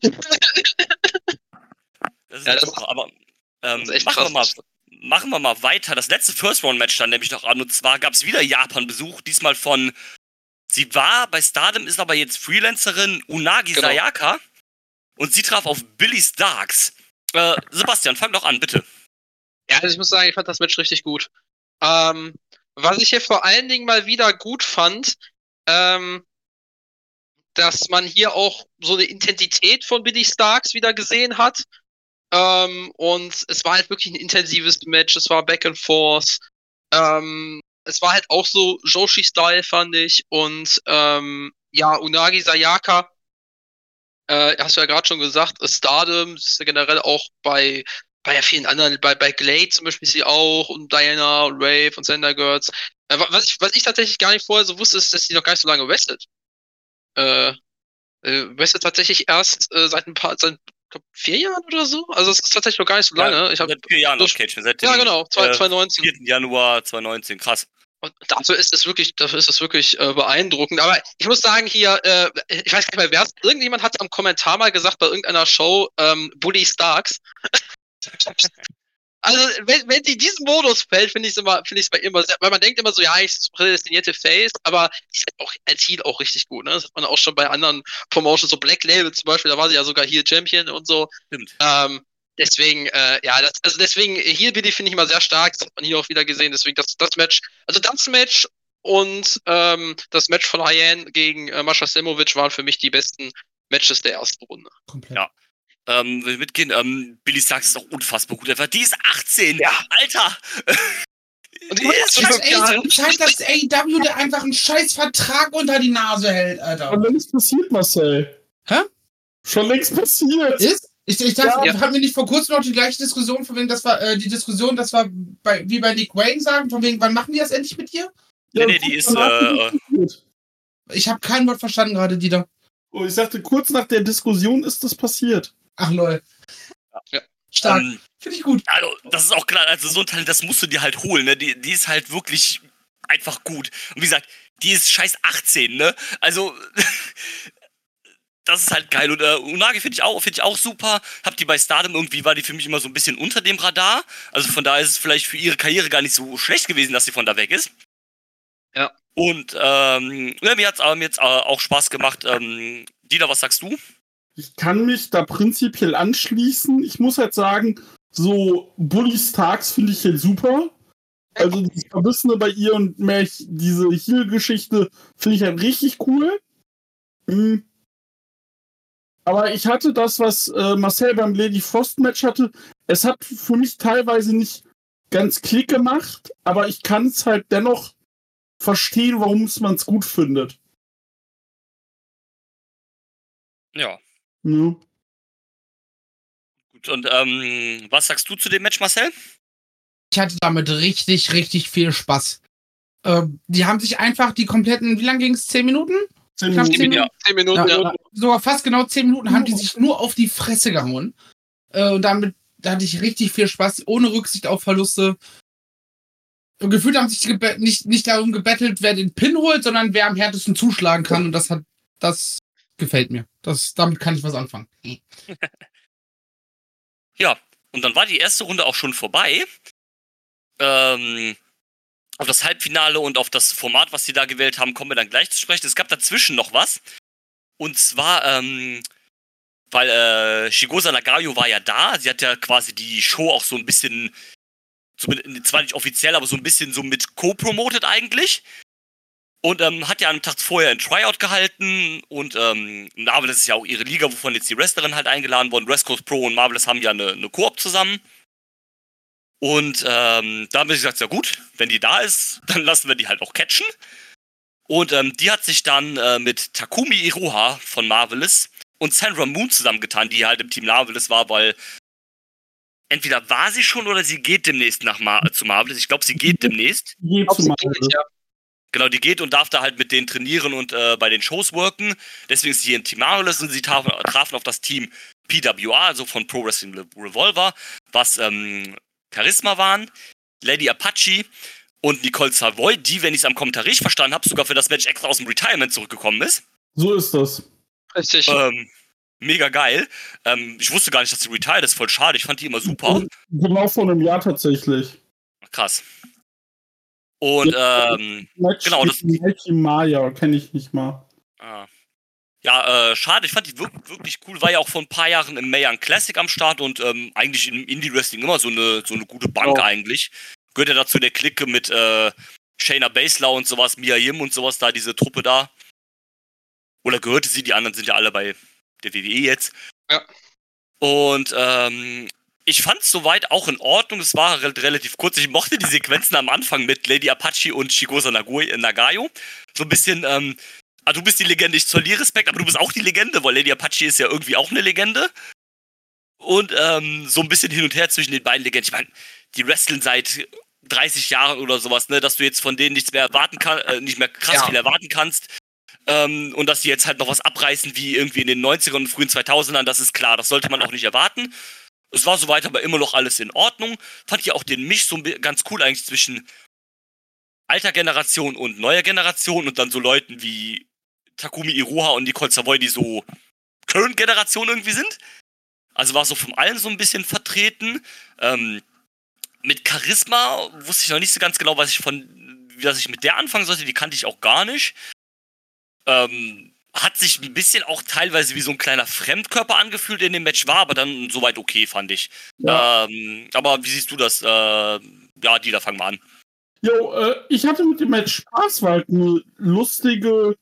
Das ist ja, das super, aber ähm, machen, wir mal, machen wir mal weiter. Das letzte First-Round-Match dann nämlich noch an. Und zwar gab es wieder Japan-Besuch, diesmal von. Sie war bei Stardom, ist aber jetzt Freelancerin Unagi genau. Sayaka. Und sie traf auf Billy Starks. Äh, Sebastian, fang doch an, bitte.
Ja, also ich muss sagen, ich fand das Match richtig gut. Ähm, was ich hier vor allen Dingen mal wieder gut fand, ähm, dass man hier auch so eine Intensität von Billy Starks wieder gesehen hat. Ähm, und es war halt wirklich ein intensives Match. Es war Back and Forth. Ähm, es war halt auch so Joshi-Style, fand ich. Und ähm, ja, Unagi Sayaka, äh, hast du ja gerade schon gesagt, Stardom ist ja generell auch bei bei ja vielen anderen, bei, bei Glade zum Beispiel sie auch und Diana und Rave und Sender Girls. Äh, was, ich, was ich tatsächlich gar nicht vorher so wusste, ist, dass sie noch gar nicht so lange wrestelt. Äh, äh, wrestelt tatsächlich erst äh, seit ein paar, seit glaub, vier Jahren oder so. Also es ist tatsächlich noch gar nicht so lange. Ja, ich
seit vier Jahren durch, Cage. Seit
ja, genau, 2019.
4. Januar 2019, krass.
Und dazu ist es wirklich, dafür ist es wirklich äh, beeindruckend. Aber ich muss sagen, hier, äh, ich weiß gar nicht mehr, wer es, irgendjemand hat am Kommentar mal gesagt bei irgendeiner Show, ähm, Bully Starks. [LAUGHS] Also, wenn, wenn sie diesen Modus fällt, finde ich es immer, finde ich es bei immer sehr, weil man denkt immer so, ja, ich prädestinierte Face, aber ist halt auch als Heal auch richtig gut, ne? Das hat man auch schon bei anderen Promotions, so Black Label zum Beispiel, da war sie ja sogar Heal Champion und so. Stimmt. Ähm, deswegen, äh, ja, das, also deswegen, Heal Billy finde ich immer sehr stark, das hat man hier auch wieder gesehen, deswegen das, das Match, also das Match und ähm, das Match von Hyen gegen äh, Mascha Semovic waren für mich die besten Matches der ersten Runde.
Komplett. Ja ähm, will mitgehen. Ähm, Billy Starks ist auch unfassbar gut. Einfach, die ist 18. Ja. Alter. [LAUGHS]
Und die ist schon das scheint, dass AEW dir einfach einen scheiß Vertrag unter die Nase hält, Alter.
Schon längst passiert, Marcel.
Hä?
Schon längst passiert.
Ist? Ich, ich dachte, ja. haben wir nicht vor kurzem noch die gleiche Diskussion, von wegen, das war äh, die Diskussion, das war bei, wie bei Nick Wayne sagen, von wegen, wann machen die das endlich mit dir?
Ja, nee, nee, die ist. Äh,
ich habe kein Wort verstanden gerade, Dieter.
Oh, ich sagte, kurz nach der Diskussion ist das passiert.
Ach lol. Ja. Stark. Ähm, Finde ich gut.
Also, das ist auch klar, also so ein Talent, das musst du dir halt holen, ne? Die, die ist halt wirklich einfach gut. Und wie gesagt, die ist scheiß 18, ne? Also, [LAUGHS] das ist halt geil. Und äh, Unagi finde ich, auch, find ich auch super. Hab die bei Stardom irgendwie, war die für mich immer so ein bisschen unter dem Radar. Also von daher ist es vielleicht für ihre Karriere gar nicht so schlecht gewesen, dass sie von da weg ist.
Ja.
Und ähm, ja, mir hat es ähm, jetzt äh, auch Spaß gemacht. Ähm, Dina, was sagst du?
Ich kann mich da prinzipiell anschließen. Ich muss halt sagen, so Bully Starks finde ich jetzt super. Also das Verbissene bei ihr und mehr diese Heal-Geschichte finde ich halt richtig cool. Mhm. Aber ich hatte das, was äh, Marcel beim Lady Frost Match hatte. Es hat für mich teilweise nicht ganz Klick gemacht, aber ich kann es halt dennoch verstehen, warum man es gut findet.
Ja, ja. Gut, und ähm, was sagst du zu dem Match, Marcel?
Ich hatte damit richtig, richtig viel Spaß. Äh, die haben sich einfach die kompletten, wie lange ging es? Zehn Minuten?
Zehn Minuten, zehn Minuten,
zehn Minuten ja. ja. Sogar fast genau zehn Minuten haben die sich nur auf die Fresse gehauen. Äh, und damit da hatte ich richtig viel Spaß, ohne Rücksicht auf Verluste. Und gefühlt haben sich nicht, nicht darum gebettelt, wer den Pin holt, sondern wer am härtesten zuschlagen kann. Und das hat, das gefällt mir. Das, damit kann ich was anfangen. [LAUGHS]
ja, und dann war die erste Runde auch schon vorbei. Ähm, auf das Halbfinale und auf das Format, was sie da gewählt haben, kommen wir dann gleich zu sprechen. Es gab dazwischen noch was. Und zwar, ähm, weil äh, Shigosa Nagayo war ja da. Sie hat ja quasi die Show auch so ein bisschen zwar nicht offiziell, aber so ein bisschen so mit co-promoted eigentlich. Und ähm, hat ja am Tag vorher ein Tryout gehalten und ähm, Marvelous ist ja auch ihre Liga, wovon jetzt die Wrestlerin halt eingeladen worden. West Coast Pro und Marvelous haben ja eine, eine Koop zusammen. Und ähm, da haben wir gesagt, ja gut, wenn die da ist, dann lassen wir die halt auch catchen. Und ähm, die hat sich dann äh, mit Takumi Iroha von Marvelous und Sandra Moon zusammengetan, die halt im Team Marvelous war, weil entweder war sie schon oder sie geht demnächst nach Mar zu Marvelous. Ich glaube, sie geht demnächst.
Geht zu Marvelous.
Ja. Genau, die geht und darf da halt mit denen trainieren und äh, bei den Shows worken. Deswegen ist sie in Team Marvelous und sie trafen, trafen auf das Team PWA, also von Pro Wrestling Revolver, was ähm, Charisma waren, Lady Apache und Nicole Savoy, die, wenn ich es am Kommentar richtig verstanden habe, sogar für das Match extra aus dem Retirement zurückgekommen ist.
So ist das.
Richtig.
Ähm, mega geil. Ähm, ich wusste gar nicht, dass sie retired ist. Voll schade. Ich fand die immer super.
Genau vor einem Jahr tatsächlich.
Krass. Und ähm, genau das.
Maya kenne ich nicht mal.
Ah. Ja, äh, schade. Ich fand die wirklich, wirklich cool. War ja auch vor ein paar Jahren im Mayan Classic am Start und ähm, eigentlich im Indie Wrestling immer so eine so eine gute Bank oh. eigentlich. Gehört ja dazu der Clique mit äh, Shayna Baszler und sowas, Mia Yim und sowas da, diese Truppe da. Oder gehörte sie? Die anderen sind ja alle bei der WWE jetzt.
Ja.
Und ähm, ich fand es soweit auch in Ordnung. Es war re relativ kurz. Ich mochte die Sequenzen am Anfang mit Lady Apache und Shigosa Nagayo. So ein bisschen, ähm, ah, du bist die Legende, ich zoll dir Respekt, aber du bist auch die Legende, weil Lady Apache ist ja irgendwie auch eine Legende. Und ähm, so ein bisschen hin und her zwischen den beiden Legenden. Ich meine, die wresteln seit 30 Jahren oder sowas, ne, dass du jetzt von denen nichts mehr erwarten kannst, äh, nicht mehr krass ja. viel erwarten kannst. Ähm, und dass sie jetzt halt noch was abreißen wie irgendwie in den 90ern und frühen 2000ern, das ist klar, das sollte man auch nicht erwarten. Es war soweit aber immer noch alles in Ordnung. Fand ich auch den Misch so ganz cool eigentlich zwischen alter Generation und neuer Generation und dann so Leuten wie Takumi Iroha und Nicole Savoy, die so Current Generation irgendwie sind. Also war so von allen so ein bisschen vertreten. Ähm, mit Charisma wusste ich noch nicht so ganz genau, was ich von, wie was ich mit der anfangen sollte. Die kannte ich auch gar nicht. Ähm, hat sich ein bisschen auch teilweise wie so ein kleiner Fremdkörper angefühlt in dem Match, war aber dann soweit okay, fand ich. Ja. Ähm, aber wie siehst du das? Äh, ja, Dieter, fang mal an.
Jo, äh, ich hatte mit dem Match Spaß, weil halt eine lustige,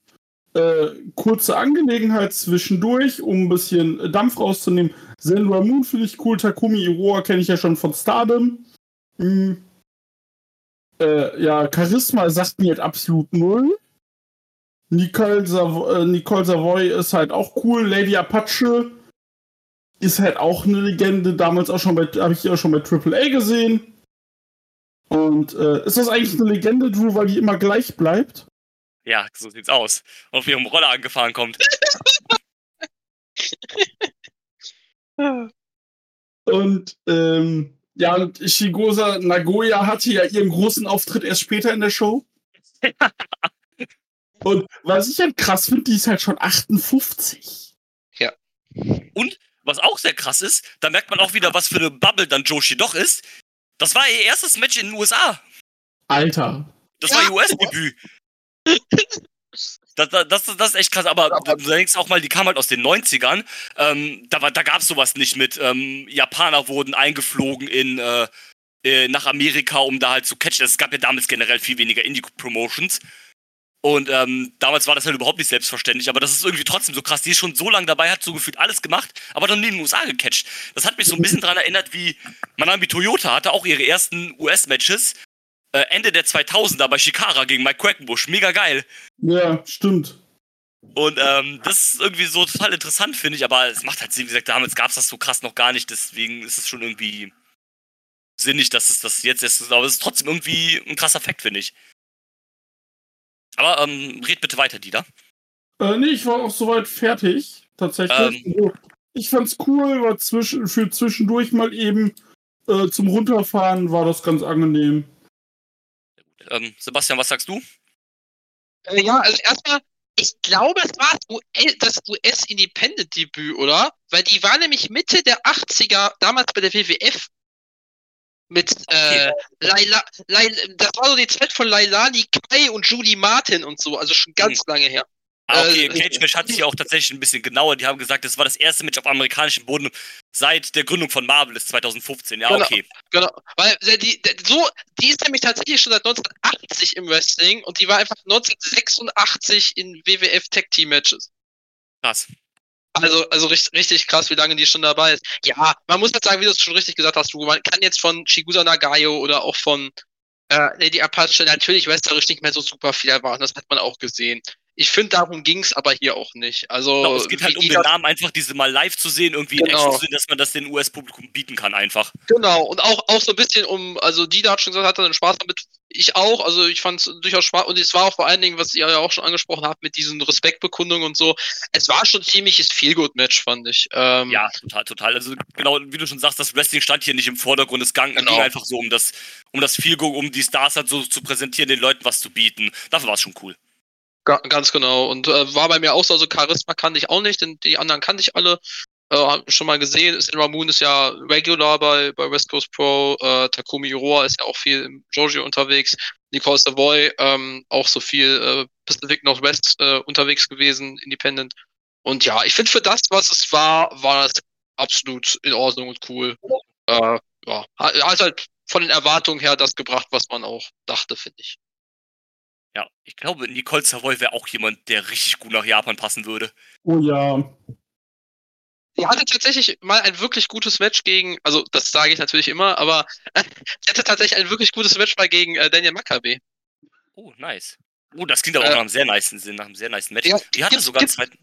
äh, kurze Angelegenheit zwischendurch, um ein bisschen Dampf rauszunehmen. Sandra Moon finde ich cool, Takumi Iroha kenne ich ja schon von Stardom. Hm. Äh, ja, Charisma sagt mir halt absolut null. Nicole, Savoy, äh, Nicole Savoy ist halt auch cool. Lady Apache ist halt auch eine Legende. Damals auch schon bei, habe ich ja schon bei Triple A gesehen. Und äh, ist das eigentlich eine Legende, Drew, weil die immer gleich bleibt?
Ja, so sieht's aus. Auf ihrem Roller angefahren kommt. [LAUGHS]
und ähm, ja, und Shigosa Nagoya hatte ja ihren großen Auftritt erst später in der Show. [LAUGHS] Und was ich halt krass finde, die ist halt schon 58.
Ja.
Und was auch sehr krass ist, da merkt man auch wieder, was für eine Bubble dann Joshi doch ist. Das war ihr erstes Match in den USA.
Alter.
Das ja. war ihr US-Debüt. Das, das, das, das, ist echt krass, aber du denkst auch mal, die kam halt aus den 90ern. Ähm, da da gab es sowas nicht mit. Ähm, Japaner wurden eingeflogen in, äh, äh, nach Amerika, um da halt zu catchen. Es gab ja damals generell viel weniger Indie-Promotions. Und ähm, damals war das halt überhaupt nicht selbstverständlich, aber das ist irgendwie trotzdem so krass. Die ist schon so lange dabei, hat so gefühlt alles gemacht, aber dann in den USA gecatcht. Das hat mich so ein bisschen daran erinnert, wie Manami Toyota hatte auch ihre ersten US-Matches äh, Ende der 2000er bei Shikara gegen Mike Quackenbush. Mega geil.
Ja, stimmt.
Und ähm, das ist irgendwie so total interessant, finde ich, aber es macht halt Sinn, wie gesagt, damals gab es das so krass noch gar nicht, deswegen ist es schon irgendwie sinnig, dass es das jetzt ist, aber es ist trotzdem irgendwie ein krasser Fakt, finde ich. Aber ähm, red bitte weiter, Dieter.
Äh, nee, ich war auch soweit fertig, tatsächlich.
Ähm,
Ich fand's cool, war zwischen, für zwischendurch mal eben äh, zum Runterfahren war das ganz angenehm.
Ähm, Sebastian, was sagst du?
Äh, ja, also erstmal, ich glaube, es war das US-Independent-Debüt, oder? Weil die war nämlich Mitte der 80er, damals bei der WWF. Mit,
Okay.
äh, Laila, Laila, das war so die Zeit von Lailani Kai und Judy Martin und so, also schon ganz lange her.
Ah, okay,
Äh,
Cage Match hat sich ja auch tatsächlich ein bisschen genauer. Die haben gesagt, das war das erste Match auf amerikanischem Boden seit der Gründung von Marvel, ist 2015. Ja,
Genau.
okay.
Genau, weil äh, die, die, so, die ist nämlich tatsächlich schon seit 1980 im Wrestling und die war einfach 1986 in WWF Tag Team Matches.
Krass.
Also, also richtig, richtig krass, wie lange die schon dabei ist. Ja, man muss jetzt sagen, wie du es schon richtig gesagt hast, du, man kann jetzt von Shigusa Nagayo oder auch von äh, Lady Apache natürlich wrestlerisch nicht mehr so super viel erwarten, das hat man auch gesehen. Ich finde, darum ging's aber hier auch nicht. Also,
Genau, es geht halt um den Namen, einfach diese mal live zu sehen, irgendwie in
Genau.
Action zu sehen, dass man das dem US-Publikum bieten kann, einfach.
Genau, und auch, auch so ein bisschen um, also die da hat schon gesagt, hat dann Spaß damit. Ich auch, also ich fand es durchaus Spaß und es war auch vor allen Dingen, was ihr ja auch schon angesprochen habt, mit diesen Respektbekundungen und so. Es war schon ziemliches Feelgood-Match, fand ich. Ähm,
Ja, total, total. Also genau, wie du schon sagst, das Wrestling stand hier nicht im Vordergrund. Es ging,
Genau.
ging einfach so um das, um das Feel um die Stars halt so zu präsentieren, den Leuten was zu bieten. Dafür war es schon cool.
Ga ganz genau. Und äh, war bei mir auch so, also Charisma kannte ich auch nicht, denn die anderen kannte ich alle. Äh, schon mal gesehen. Sin Moon ist ja regular bei, bei West Coast Pro. Äh, Takumi Iroha ist ja auch viel im Jojo unterwegs. Nicole Savoy ähm, auch so viel äh, Pacific Northwest äh, unterwegs gewesen, Independent. Und ja, ich finde für das, was es war, war das absolut in Ordnung und cool. Äh, ja, hat halt von den Erwartungen her das gebracht, was man auch dachte, finde ich.
Ja, ich glaube, Nicole Savoy wäre auch jemand, der richtig gut nach Japan passen würde.
Oh ja.
Sie hatte tatsächlich mal ein wirklich gutes Match gegen, also das sage ich natürlich immer, aber [LAUGHS] sie hatte tatsächlich ein wirklich gutes Match mal gegen äh, Daniel Maccabi.
Oh, nice. Oh, das klingt aber auch
Äh,
nach einem sehr niceen Sinn, nach einem sehr niceen Match.
Ja,
die hatte
gibt's-
sogar einen
gibt's-
zweiten.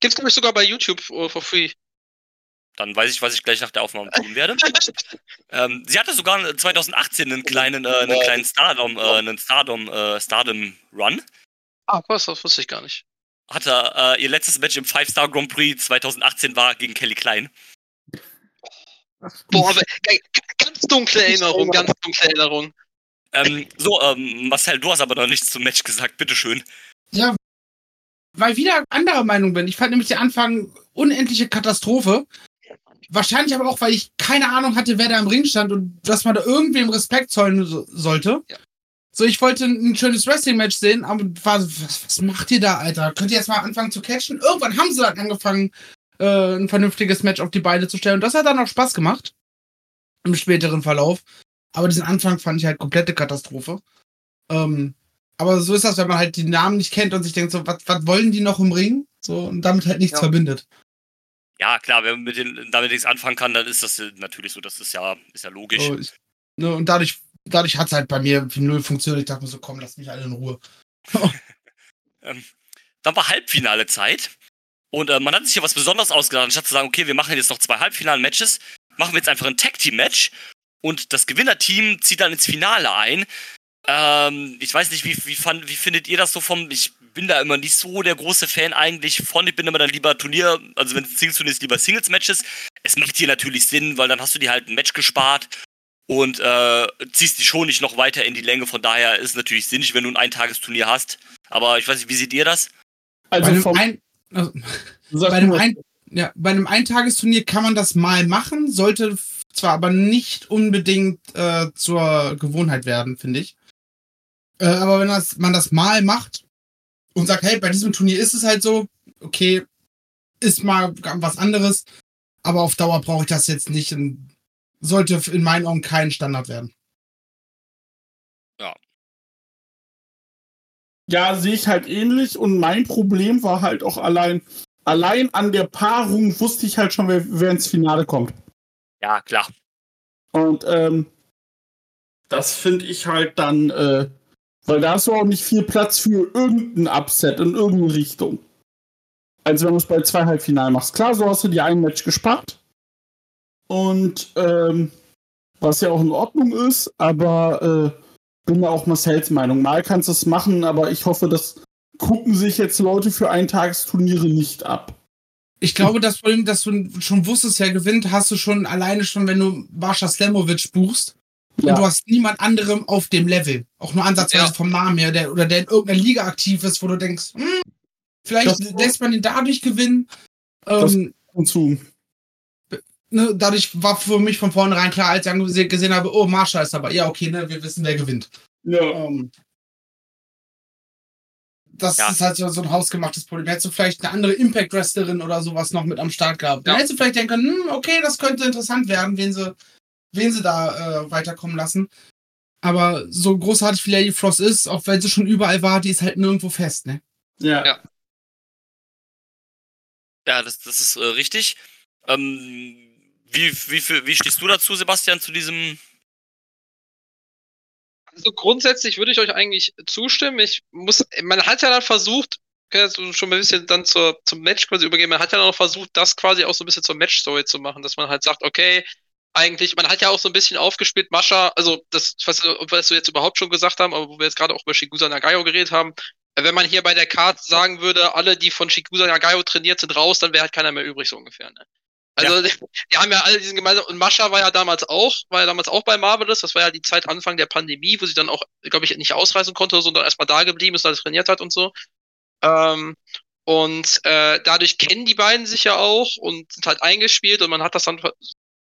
Gibt's glaube ich sogar bei YouTube uh, for free.
Dann weiß ich, was ich gleich nach der Aufnahme tun werde. [LAUGHS] ähm, sie hatte sogar 2018 einen kleinen, äh, einen kleinen Stardom, äh, einen Stardom, äh, Stardom Run.
ah, was, das wusste ich gar nicht.
Hatte äh, ihr letztes Match im Five Star Grand Prix 2018 war gegen Kelly Klein.
Boah, aber, ganz dunkle Erinnerung, ganz dunkle Erinnerung.
Ähm, so, ähm, Marcel, du hast aber noch nichts zum Match gesagt. Bitteschön.
Ja, weil ich wieder anderer Meinung bin. Ich fand nämlich den Anfang unendliche Katastrophe. Wahrscheinlich aber auch, weil ich keine Ahnung hatte, wer da im Ring stand und dass man da irgendwem Respekt zollen so, sollte.
Ja.
So, ich wollte ein schönes Wrestling-Match sehen, aber war, so, was, was macht ihr da, Alter? Könnt ihr jetzt mal anfangen zu catchen? Irgendwann haben sie dann angefangen, äh, ein vernünftiges Match auf die Beine zu stellen. Und das hat dann auch Spaß gemacht. Im späteren Verlauf. Aber diesen Anfang fand ich halt komplette Katastrophe. Ähm, aber so ist das, wenn man halt die Namen nicht kennt und sich denkt, so, was, was wollen die noch im Ring? So, und damit halt nichts
Ja.
verbindet.
Ja, klar, wenn man mit den, damit nichts anfangen kann, dann ist das natürlich so. Das ist ja, ist ja logisch.
So, ich, ne, und dadurch, dadurch hat es halt bei mir null funktioniert. Ich dachte mir so, komm, lass mich alle in Ruhe. [LAUGHS] [LAUGHS]
Ähm, dann war Halbfinale Zeit. Und äh, man hat sich hier was Besonderes ausgedacht, anstatt zu sagen, okay, wir machen jetzt noch zwei Halbfinalen-Matches, machen wir jetzt einfach ein Tag-Team-Match und das Gewinnerteam zieht dann ins Finale ein. Ähm, ich weiß nicht, wie, wie, fand, wie findet ihr das so vom. Ich bin da immer nicht so der große Fan eigentlich von. Ich bin immer dann lieber Turnier, also wenn es Singles-Turnier ist, lieber Singles-Matches. Es macht hier natürlich Sinn, weil dann hast du dir halt ein Match gespart und äh, ziehst die schon nicht noch weiter in die Länge. Von daher ist es natürlich sinnig, wenn du ein Eintagesturnier hast. Aber ich weiß nicht, wie seht ihr das?
Bei
Also
einem,
vom,
ein, also, bei einem, ein, ja, bei einem Eintagesturnier kann man das mal machen, sollte zwar aber nicht unbedingt äh, zur Gewohnheit werden, finde ich. Äh, aber wenn das, man das mal macht und sagt, hey, bei diesem Turnier ist es halt so, okay, ist mal was anderes, aber auf Dauer brauche ich das jetzt nicht und sollte in meinen Augen kein Standard werden.
Ja, sehe ich halt ähnlich und mein Problem war halt auch allein, allein an der Paarung wusste ich halt schon, wer, wer ins Finale kommt.
Ja, klar.
Und ähm, das finde ich halt dann, äh, weil da hast du auch nicht viel Platz für irgendein Upset in irgendeine Richtung. Also wenn du es bei zwei Halbfinalen machst. Klar, so hast du dir ein Match gespart. Und ähm, was ja auch in Ordnung ist, aber äh, bin da auch Marcells Meinung. Mal kannst du es machen, aber ich hoffe, das gucken sich jetzt Leute für Eintagesturniere nicht ab.
Ich glaube, das Problem, dass du schon wusstest, wer gewinnt, hast du schon alleine schon, wenn du Marsha Slamovic buchst.
Ja.
Und du hast niemand anderem auf dem Level. Auch nur ansatzweise
Ja.
vom Namen her, der, oder der in irgendeiner Liga aktiv ist, wo du denkst, hm, vielleicht
Das-
lässt man ihn dadurch gewinnen. Ähm,
Und zu.
ne, dadurch war für mich von vornherein klar, als ich gesehen habe, oh, Marsha ist dabei. Ja, okay, ne, wir wissen, wer gewinnt.
Ja.
Ähm, das
Ja.
ist halt so, so ein hausgemachtes Problem. Hättest du vielleicht eine andere Impact-Wrestlerin oder sowas noch mit am Start gehabt. Dann
Ja.
hättest du vielleicht denken können, hm, okay, das könnte interessant werden, wen sie, wen sie da äh, weiterkommen lassen. Aber so großartig wie Lady Frost ist, auch wenn sie schon überall war, die ist halt nirgendwo fest, ne?
Ja.
Ja.
Ja, das, das ist äh, richtig. Ähm, wie, wie, wie stehst du dazu, Sebastian, zu diesem.
Also grundsätzlich würde ich euch eigentlich zustimmen. Ich muss, man hat ja dann versucht, kann jetzt schon ein bisschen dann zur, zum Match quasi übergehen, man hat ja noch versucht, das quasi auch so ein bisschen zur Match-Story zu machen, dass man halt sagt, okay, eigentlich, man hat ja auch so ein bisschen aufgespielt, Mascha, also das, nicht, ob wir jetzt überhaupt schon gesagt haben, aber wo wir jetzt gerade auch über Shigusa Nagayo geredet haben, äh, wenn man hier bei der Card sagen würde, alle, die von Shigusa Nagayo trainiert sind, raus, dann wäre halt keiner mehr übrig, so ungefähr. Ne? Also die, [LAUGHS] die haben ja alle diesen gemeinsamen, und Mascha war ja damals auch, war ja damals auch bei Marvelous, das war ja die Zeit Anfang der Pandemie, wo sie dann auch, glaube ich, nicht ausreisen konnte, sondern erstmal da geblieben ist, da trainiert hat und so. Ähm, und äh, dadurch kennen die beiden sich ja auch und sind halt eingespielt und man hat das dann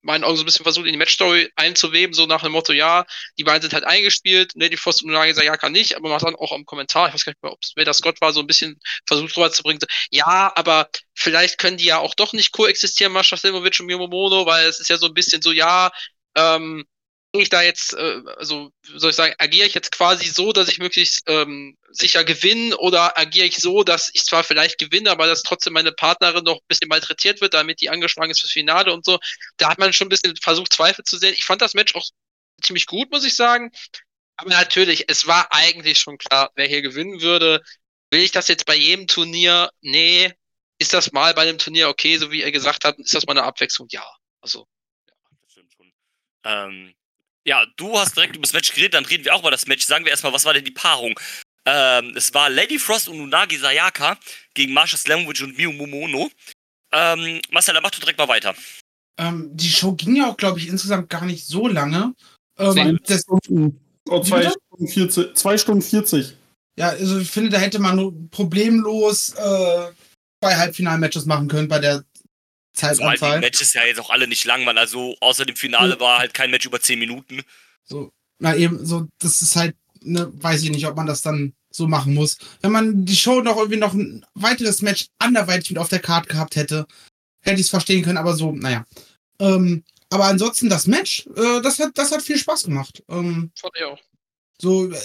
meinen Augen so ein bisschen versucht, in die Matchstory einzuweben, so nach dem Motto, ja, die beiden sind halt eingespielt, Lady Frost und Unagi Sayaka nicht, aber man dann auch am Kommentar, ich weiß gar nicht mehr, ob es Vader Scott war, so ein bisschen versucht rüberzubringen, so, ja, aber vielleicht können die ja auch doch nicht koexistieren, Mascha Slimovic und Miyomomono, weil es ist ja so ein bisschen so, ja, ähm, ich da jetzt, äh, also soll ich sagen, agiere ich jetzt quasi so, dass ich möglichst ähm, sicher gewinne oder agiere ich so, dass ich zwar vielleicht gewinne, aber dass trotzdem meine Partnerin noch ein bisschen malträtiert wird, damit die angeschlagen ist fürs Finale und so. Da hat man schon ein bisschen versucht, Zweifel zu sehen. Ich fand das Match auch ziemlich gut, muss ich sagen. Aber natürlich, es war eigentlich schon klar, wer hier gewinnen würde. Will ich das jetzt bei jedem Turnier? Nee. Ist das mal bei einem Turnier okay, so wie ihr gesagt habt? Ist das mal eine Abwechslung? Ja. Also,
Das stimmt schon. Ähm, ja, du hast direkt über das Match geredet, dann reden wir auch über das Match. Sagen wir erstmal, was war denn die Paarung? Ähm, es war Lady Frost und Unagi Sayaka gegen Marsha Slamovic und Miyu Momono. Ähm, Marcel, dann mach du direkt mal weiter.
Ähm, die Show ging ja auch, glaube ich, insgesamt gar nicht so lange.
Zwei
Ähm, das,
Stunden. Oh, zwei? Stunden 40, zwei Stunden 40.
ja, also ich finde, da hätte man problemlos äh, zwei Halbfinalmatches machen können bei der
Zumal die. Matches ja jetzt auch alle nicht lang waren. Also außer dem Finale war halt kein Match über 10 Minuten.
So, na eben, so, das ist halt, ne, weiß ich nicht, ob man das dann so machen muss. Wenn man die Show noch irgendwie noch ein weiteres Match anderweitig mit auf der Card gehabt hätte, hätte ich es verstehen können, aber so, naja. Ähm, aber ansonsten das Match, äh, das hat, das hat viel Spaß gemacht. Ähm,
fand ich auch.
so, äh,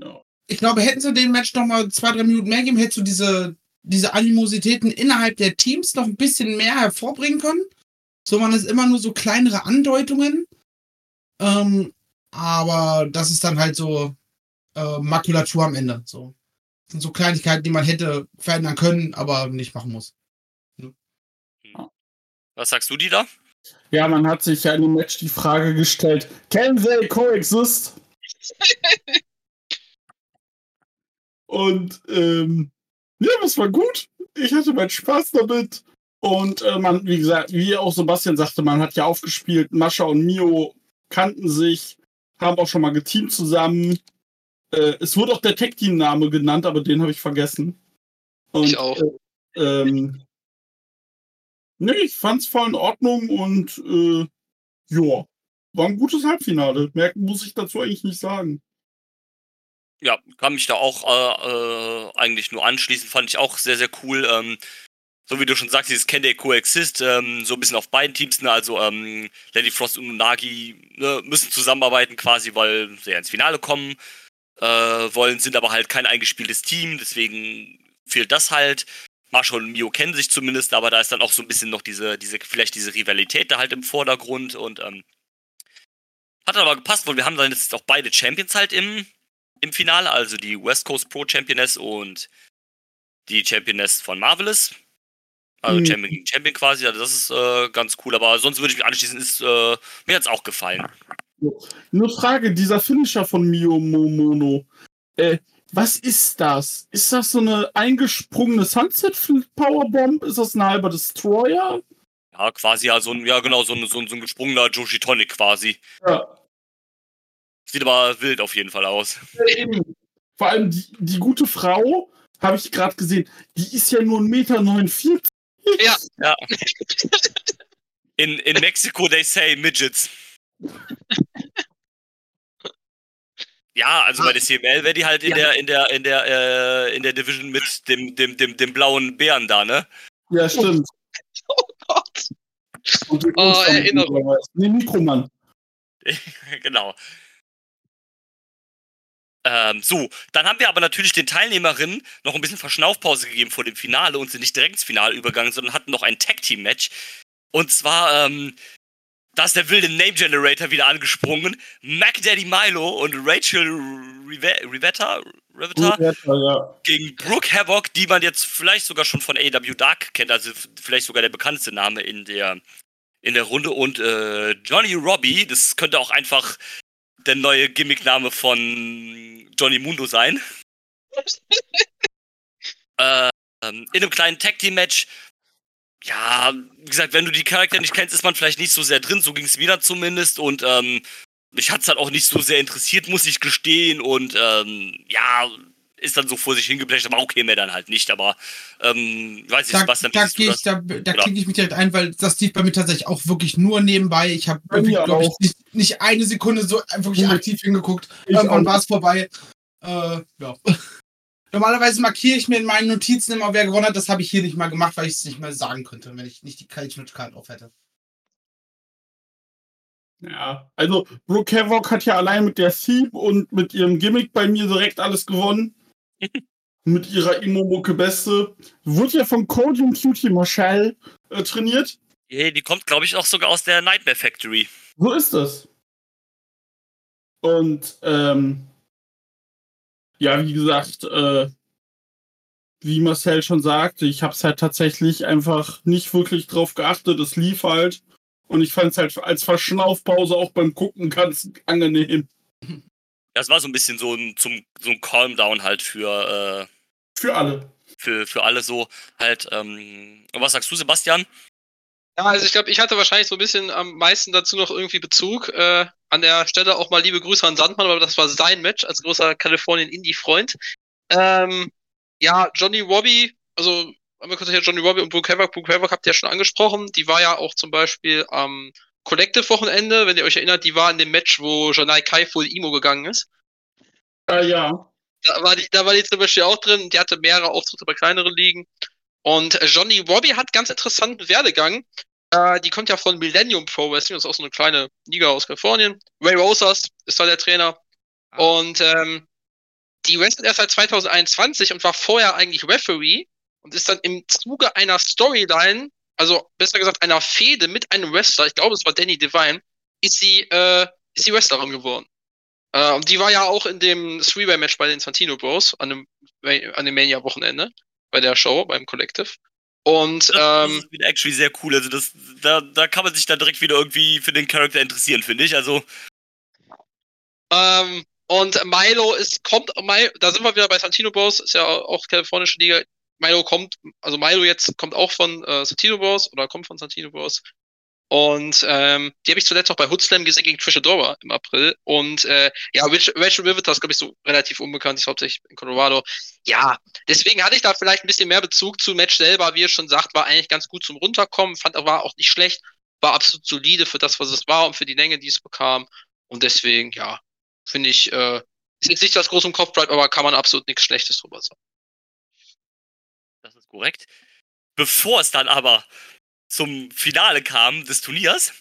Ja.
ich glaube, hätten sie dem Match noch mal zwei, drei Minuten mehr gegeben, hättest du diese, diese Animositäten innerhalb der Teams noch ein bisschen mehr hervorbringen können. So waren es immer nur so kleinere Andeutungen. Ähm, aber das ist dann halt so äh, Makulatur am Ende. So. Das sind so Kleinigkeiten, die man hätte verändern können, aber nicht machen muss.
Was sagst du, Dieter?
Ja, man hat sich ja in dem Match die Frage gestellt, can they coexist? Und ähm, ja, das war gut. Ich hatte meinen Spaß damit. Und äh, man, wie gesagt, wie auch Sebastian sagte, man hat ja aufgespielt, Mascha und Mio kannten sich, haben auch schon mal geteamt zusammen. Äh, es wurde auch der Tech-Team-Name genannt, aber den habe ich vergessen. Und,
Ich auch.
Äh, ähm, nee, ich fand's voll in Ordnung und äh, ja, war ein gutes Halbfinale. Mehr muss ich dazu eigentlich nicht sagen.
Ja, kann mich da auch äh, äh, eigentlich nur anschließen. Fand ich auch sehr, sehr cool. Ähm, so wie du schon sagst, dieses Can They Coexist, ähm, so ein bisschen auf beiden Teams, ne? also ähm, Lady Frost und Unagi ne, müssen zusammenarbeiten quasi, weil sie ja ins Finale kommen äh, wollen, sind aber halt kein eingespieltes Team, deswegen fehlt das halt. Marshall und Mio kennen sich zumindest, aber da ist dann auch so ein bisschen noch diese, diese, vielleicht diese Rivalität da halt im Vordergrund und ähm, hat aber gepasst, weil wir haben dann jetzt auch beide Champions halt im, im Finale, also die West Coast Pro Championess und die Championess von Marvelous. Also
Mhm.
Champion gegen Champion quasi, also das ist äh, ganz cool, aber sonst würde ich mich anschließen, ist, äh, mir hat's auch gefallen.
Nur Frage, dieser Finisher von Mio Momono, äh, was ist das? Ist das so eine eingesprungene Sunset Powerbomb? Ist das ein halber Destroyer?
Ja, quasi ja so ein, ja genau, so ein, so ein, so ein gesprungener Joshi Tonic quasi.
Ja.
Sieht aber wild auf jeden Fall aus.
Eben. Vor allem die, die gute Frau, habe ich gerade gesehen, die ist ja nur 1,49 Meter.
Ja.
Ja. In, in Mexiko they say midgets. Ja, also bei der CML wäre die halt in
Ja.
der in der in der äh, in der Division mit dem dem dem dem blauen Bären da, ne?
Ja, stimmt.
Oh Gott.
Und
Oh, Erinnerung.
Nee, Mikromann. [LAUGHS]
genau. Ähm, so, dann haben wir aber natürlich den Teilnehmerinnen noch ein bisschen Verschnaufpause gegeben vor dem Finale und sind nicht direkt ins Finale übergegangen, sondern hatten noch ein Tag-Team-Match. Und zwar, ähm, da ist der wilde Name Generator wieder angesprungen. Mac Daddy Milo und Rachel Rive Rivetta, Rivetta
Ja.
gegen Brooke Havoc, die man jetzt vielleicht sogar schon von AW Dark kennt, also vielleicht sogar der bekannteste Name in der in der Runde und äh, Johnny Robbie, das könnte auch einfach der neue Gimmickname von Johnny Mundo sein. [LAUGHS] äh, in einem kleinen Tag Team Match. Ja, wie gesagt, wenn du die Charakter nicht kennst, ist man vielleicht nicht so sehr drin. So ging es mir dann zumindest und ähm, mich hat's halt auch nicht so sehr interessiert, muss ich gestehen. Und ähm, ja, ist dann so vor sich hingeblecht, aber okay, mehr dann halt nicht. Aber ähm, weiß nicht,
Da,
was dann
da, geh ich, da, da klicke ich mich direkt ein, weil das lief bei mir tatsächlich auch wirklich nur nebenbei. Ich habe, glaube ich, nicht, nicht eine Sekunde so wirklich aktiv hingeguckt.
Ich
Irgendwann war es vorbei. Äh, ja. [LAUGHS] Normalerweise markiere ich mir in meinen Notizen immer, wer gewonnen hat. Das habe ich hier nicht mal gemacht, weil ich es nicht mehr sagen könnte, wenn ich nicht die Card auf hätte.
Ja, also Brooke Havoc hat ja allein mit der Thief und mit ihrem Gimmick bei mir direkt alles gewonnen. Mit ihrer Imo-Mucke Beste. Wurde ja von Cody und Cutie Marshall äh, trainiert.
Yeah, die kommt, glaube ich, auch sogar aus der Nightmare Factory.
So ist das. Und ähm, ja, wie gesagt, äh, wie Marcel schon sagte, ich habe es halt tatsächlich einfach nicht wirklich drauf geachtet. Es lief halt. Und ich fand es halt als Verschnaufpause auch beim Gucken ganz angenehm.
Das war so ein bisschen so ein, zum, so ein Calm-Down halt für, äh,
Für alle.
für, für alle so halt. Ähm, was sagst du, Sebastian?
Ja, also ich glaube, ich hatte wahrscheinlich so ein bisschen am meisten dazu noch irgendwie Bezug. Äh, an der Stelle auch mal liebe Grüße an Sandmann, aber das war sein Match als großer Kalifornien-Indie-Freund. Ähm, ja, Johnny Robbie, also haben wir kurz hier Johnny Robbie und Brooke Havoc. Brooke Havoc habt ihr ja schon angesprochen. Die war ja auch zum Beispiel am Collective-Wochenende, wenn ihr euch erinnert, die war in dem Match, wo Janai Kai full Emo gegangen ist.
Äh, ja.
Da war, die, da war die zum Beispiel auch drin. Die hatte mehrere Auftritte bei kleineren Ligen. Und äh, Johnny Robbie hat ganz interessanten Werdegang. Äh, die kommt ja von Millennium Pro Wrestling, das ist auch so eine kleine Liga aus Kalifornien. Ray Rosas ist da der Trainer. Und ähm, die wrestelt erst seit 2021 und war vorher eigentlich Referee und ist dann im Zuge einer Storyline, also besser gesagt einer Fehde mit einem Wrestler, ich glaube es war Danny Devine, ist sie, äh, ist sie Wrestlerin geworden. Äh, und die war ja auch in dem Three-Way-Match bei den Santino Bros an dem, an dem Mania-Wochenende, bei der Show, beim Collective. Und
Das,
ähm,
ist wieder actually sehr cool. Also das, da, da kann man sich dann direkt wieder irgendwie für den Charakter interessieren, finde ich. Also,
Ähm, und Milo ist, kommt, Milo, da sind wir wieder bei Santino Bros, ist ja auch kalifornische Liga. Milo kommt, also Milo jetzt kommt auch von äh, Santino Bros oder kommt von Santino Bros. Und ähm, die habe ich zuletzt auch bei Hoodslam gesehen gegen Trish Adora im April. Und äh, ja, Rachel, Riveter ist, glaube ich, so relativ unbekannt, ist hauptsächlich in Colorado. Ja, deswegen hatte ich da vielleicht ein bisschen mehr Bezug zum Match selber, wie ihr schon sagt, war eigentlich ganz gut zum Runterkommen, fand aber auch nicht schlecht, war absolut solide für das, was es war und für die Länge, die es bekam. Und deswegen, ja, finde ich, äh, ist jetzt nicht das große im Kopf bleibt, aber kann man absolut nichts Schlechtes drüber sagen.
Korrekt. Bevor es dann aber zum Finale kam des Turniers,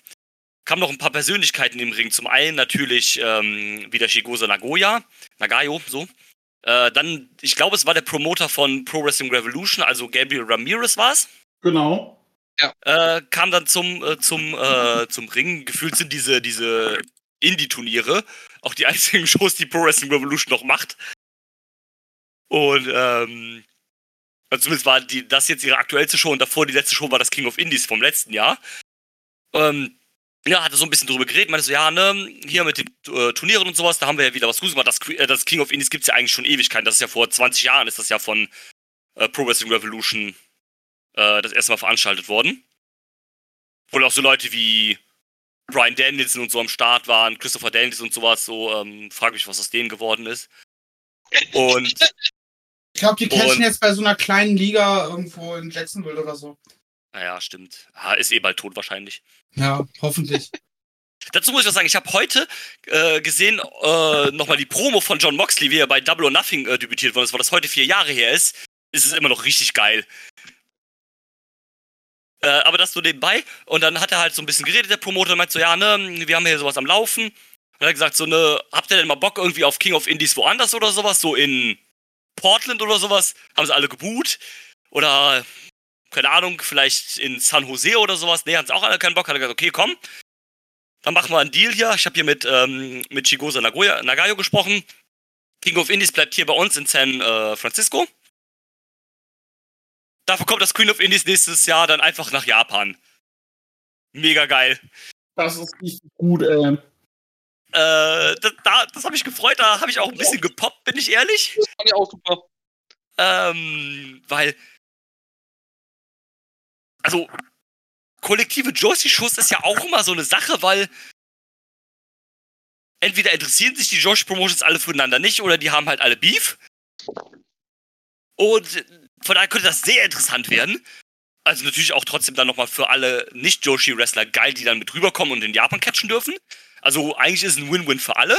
kamen noch ein paar Persönlichkeiten im Ring. Zum einen natürlich ähm, wieder Shigosa Nagoya, Nagayo, so. Äh, dann, ich glaube, es war der Promoter von Pro Wrestling Revolution, also Gabriel Ramirez war es.
Genau.
äh, kam dann zum, äh, zum, äh, zum Ring. Gefühlt sind diese, diese Indie-Turniere auch die einzigen [LAUGHS] Shows, die Pro Wrestling Revolution noch macht. Und ähm, also zumindest war die, das jetzt ihre aktuellste Show und davor die letzte Show war das King of Indies vom letzten Jahr. Ähm, ja, hatte so ein bisschen drüber geredet, meinte so, ja, ne, hier mit den äh, Turnieren und sowas, da haben wir ja wieder was Gutes gemacht. Das, äh, das King of Indies gibt's ja eigentlich schon Ewigkeiten. Das ist ja vor 20 Jahren, ist das ja von äh, Pro Wrestling Revolution äh, das erste Mal veranstaltet worden. Wohl auch so Leute wie Brian Danielson und so am Start waren, Christopher Danielson und sowas, so, ähm, frag mich, was aus denen geworden ist. Und [LAUGHS]
Ich glaube, die
Und-
catchen jetzt bei so einer kleinen Liga irgendwo in Jacksonville oder so.
naja, stimmt. Ah, ist eh bald tot wahrscheinlich.
Ja, hoffentlich. [LAUGHS]
Dazu muss ich was sagen, ich habe heute äh, gesehen, äh, nochmal die Promo von John Moxley, wie er bei Double or Nothing äh, debütiert worden ist, weil das heute vier Jahre her ist. Ist es immer noch richtig geil. Äh, aber das so nebenbei. Und dann hat er halt so ein bisschen geredet, der Promoter, und meint so, ja, ne, wir haben hier sowas am Laufen. Und er hat gesagt, so, ne, habt ihr denn mal Bock irgendwie auf King of Indies woanders oder sowas? So in Portland oder sowas? Haben sie alle geboot? Oder, keine Ahnung, vielleicht in San Jose oder sowas? Nee, haben sie auch alle keinen Bock. Hat er gesagt, okay, komm, dann machen wir einen Deal hier. Ich habe hier mit, ähm, mit Chigosa Nagoya, Nagayo gesprochen. King of Indies bleibt hier bei uns in San äh, Francisco. Dafür kommt das Queen of Indies nächstes Jahr dann einfach nach Japan. Mega geil.
Das ist richtig gut, ey.
Äh, das, da, das habe ich gefreut, da habe ich auch ein bisschen gepoppt, bin ich ehrlich.
Das fand ich auch super.
Ähm, weil. Also, kollektive Joshi-Shows ist ja auch immer so eine Sache, weil. Entweder interessieren sich die Joshi-Promotions alle füreinander nicht oder die haben halt alle Beef. Und von daher könnte das sehr interessant werden. Also natürlich auch trotzdem dann nochmal für alle Nicht-Joshi-Wrestler geil, die dann mit rüberkommen und in Japan catchen dürfen. Also eigentlich ist es ein Win-Win für alle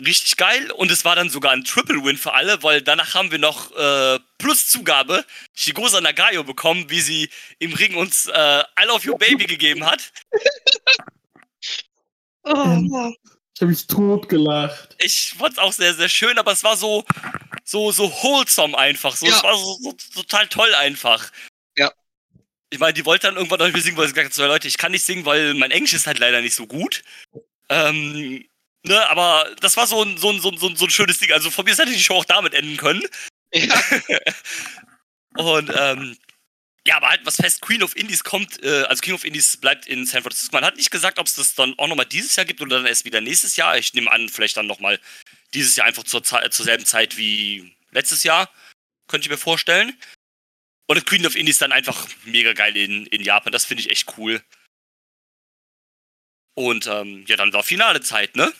richtig geil und es war dann sogar ein Triple Win für alle, weil danach haben wir noch äh, plus Zugabe Shigosa Nagayo bekommen, wie sie im Ring uns äh, I Love You Baby gegeben hat.
Oh,
Ich habe mich tot gelacht.
Ich fand's auch sehr, sehr schön, aber es war so, so, so wholesome einfach. So,
Ja.
Es war so, so, total toll einfach. Ich meine, die wollte dann irgendwann noch singen, weil sie gesagt hat, so, Leute, ich kann nicht singen, weil mein Englisch ist halt leider nicht so gut. Ähm, ne, aber das war so ein, so ein, so ein, so ein, schönes Ding. Also von mir hätte die Show auch damit enden können.
ja. [LAUGHS]
Und ähm, ja, aber halt was fest, Queen of Indies kommt, äh, also King of Indies bleibt in San Francisco. Man hat nicht gesagt, ob es das dann auch nochmal dieses Jahr gibt oder dann erst wieder nächstes Jahr. Ich nehme an, vielleicht dann nochmal dieses Jahr einfach zur, zur selben Zeit wie letztes Jahr. Könnte ich mir vorstellen. Und das Queen of Indies dann einfach mega geil in, in Japan. Das finde ich echt cool. Und ähm, ja, dann war finale Zeit, ne?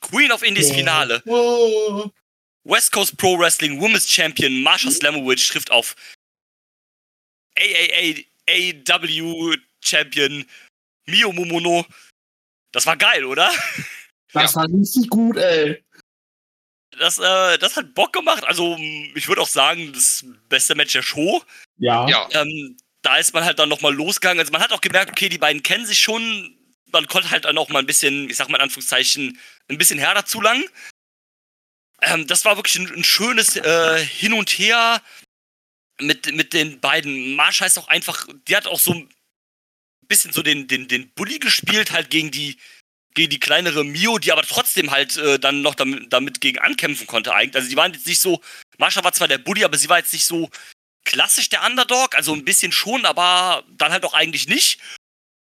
Queen of Indies
Ja.
Finale. West Coast Pro Wrestling Women's Champion Marsha Slamovich trifft auf AAA AW Champion Mio Momono. Das war geil, oder?
Das war richtig gut, ey.
Das, äh, das hat Bock gemacht. Also, ich würde auch sagen, das beste Match der Show.
Ja.
ja.
Ähm, da ist man halt dann nochmal losgegangen. Also, man hat auch gemerkt, okay, die beiden kennen sich schon. Man konnte halt dann auch mal ein bisschen, ich sag mal in Anführungszeichen, ein bisschen härter zulangen. Ähm, das war wirklich ein, ein schönes äh, Hin und Her mit, mit den beiden. Marsch heißt auch einfach, die hat auch so ein bisschen so den, den, den Bully gespielt, halt gegen die, gegen die kleinere Mio, die aber trotzdem halt äh, dann noch damit, damit gegen ankämpfen konnte eigentlich. Also die waren jetzt nicht so, Marsha war zwar der Bully, aber sie war jetzt nicht so klassisch der Underdog, also ein bisschen schon, aber dann halt auch eigentlich nicht.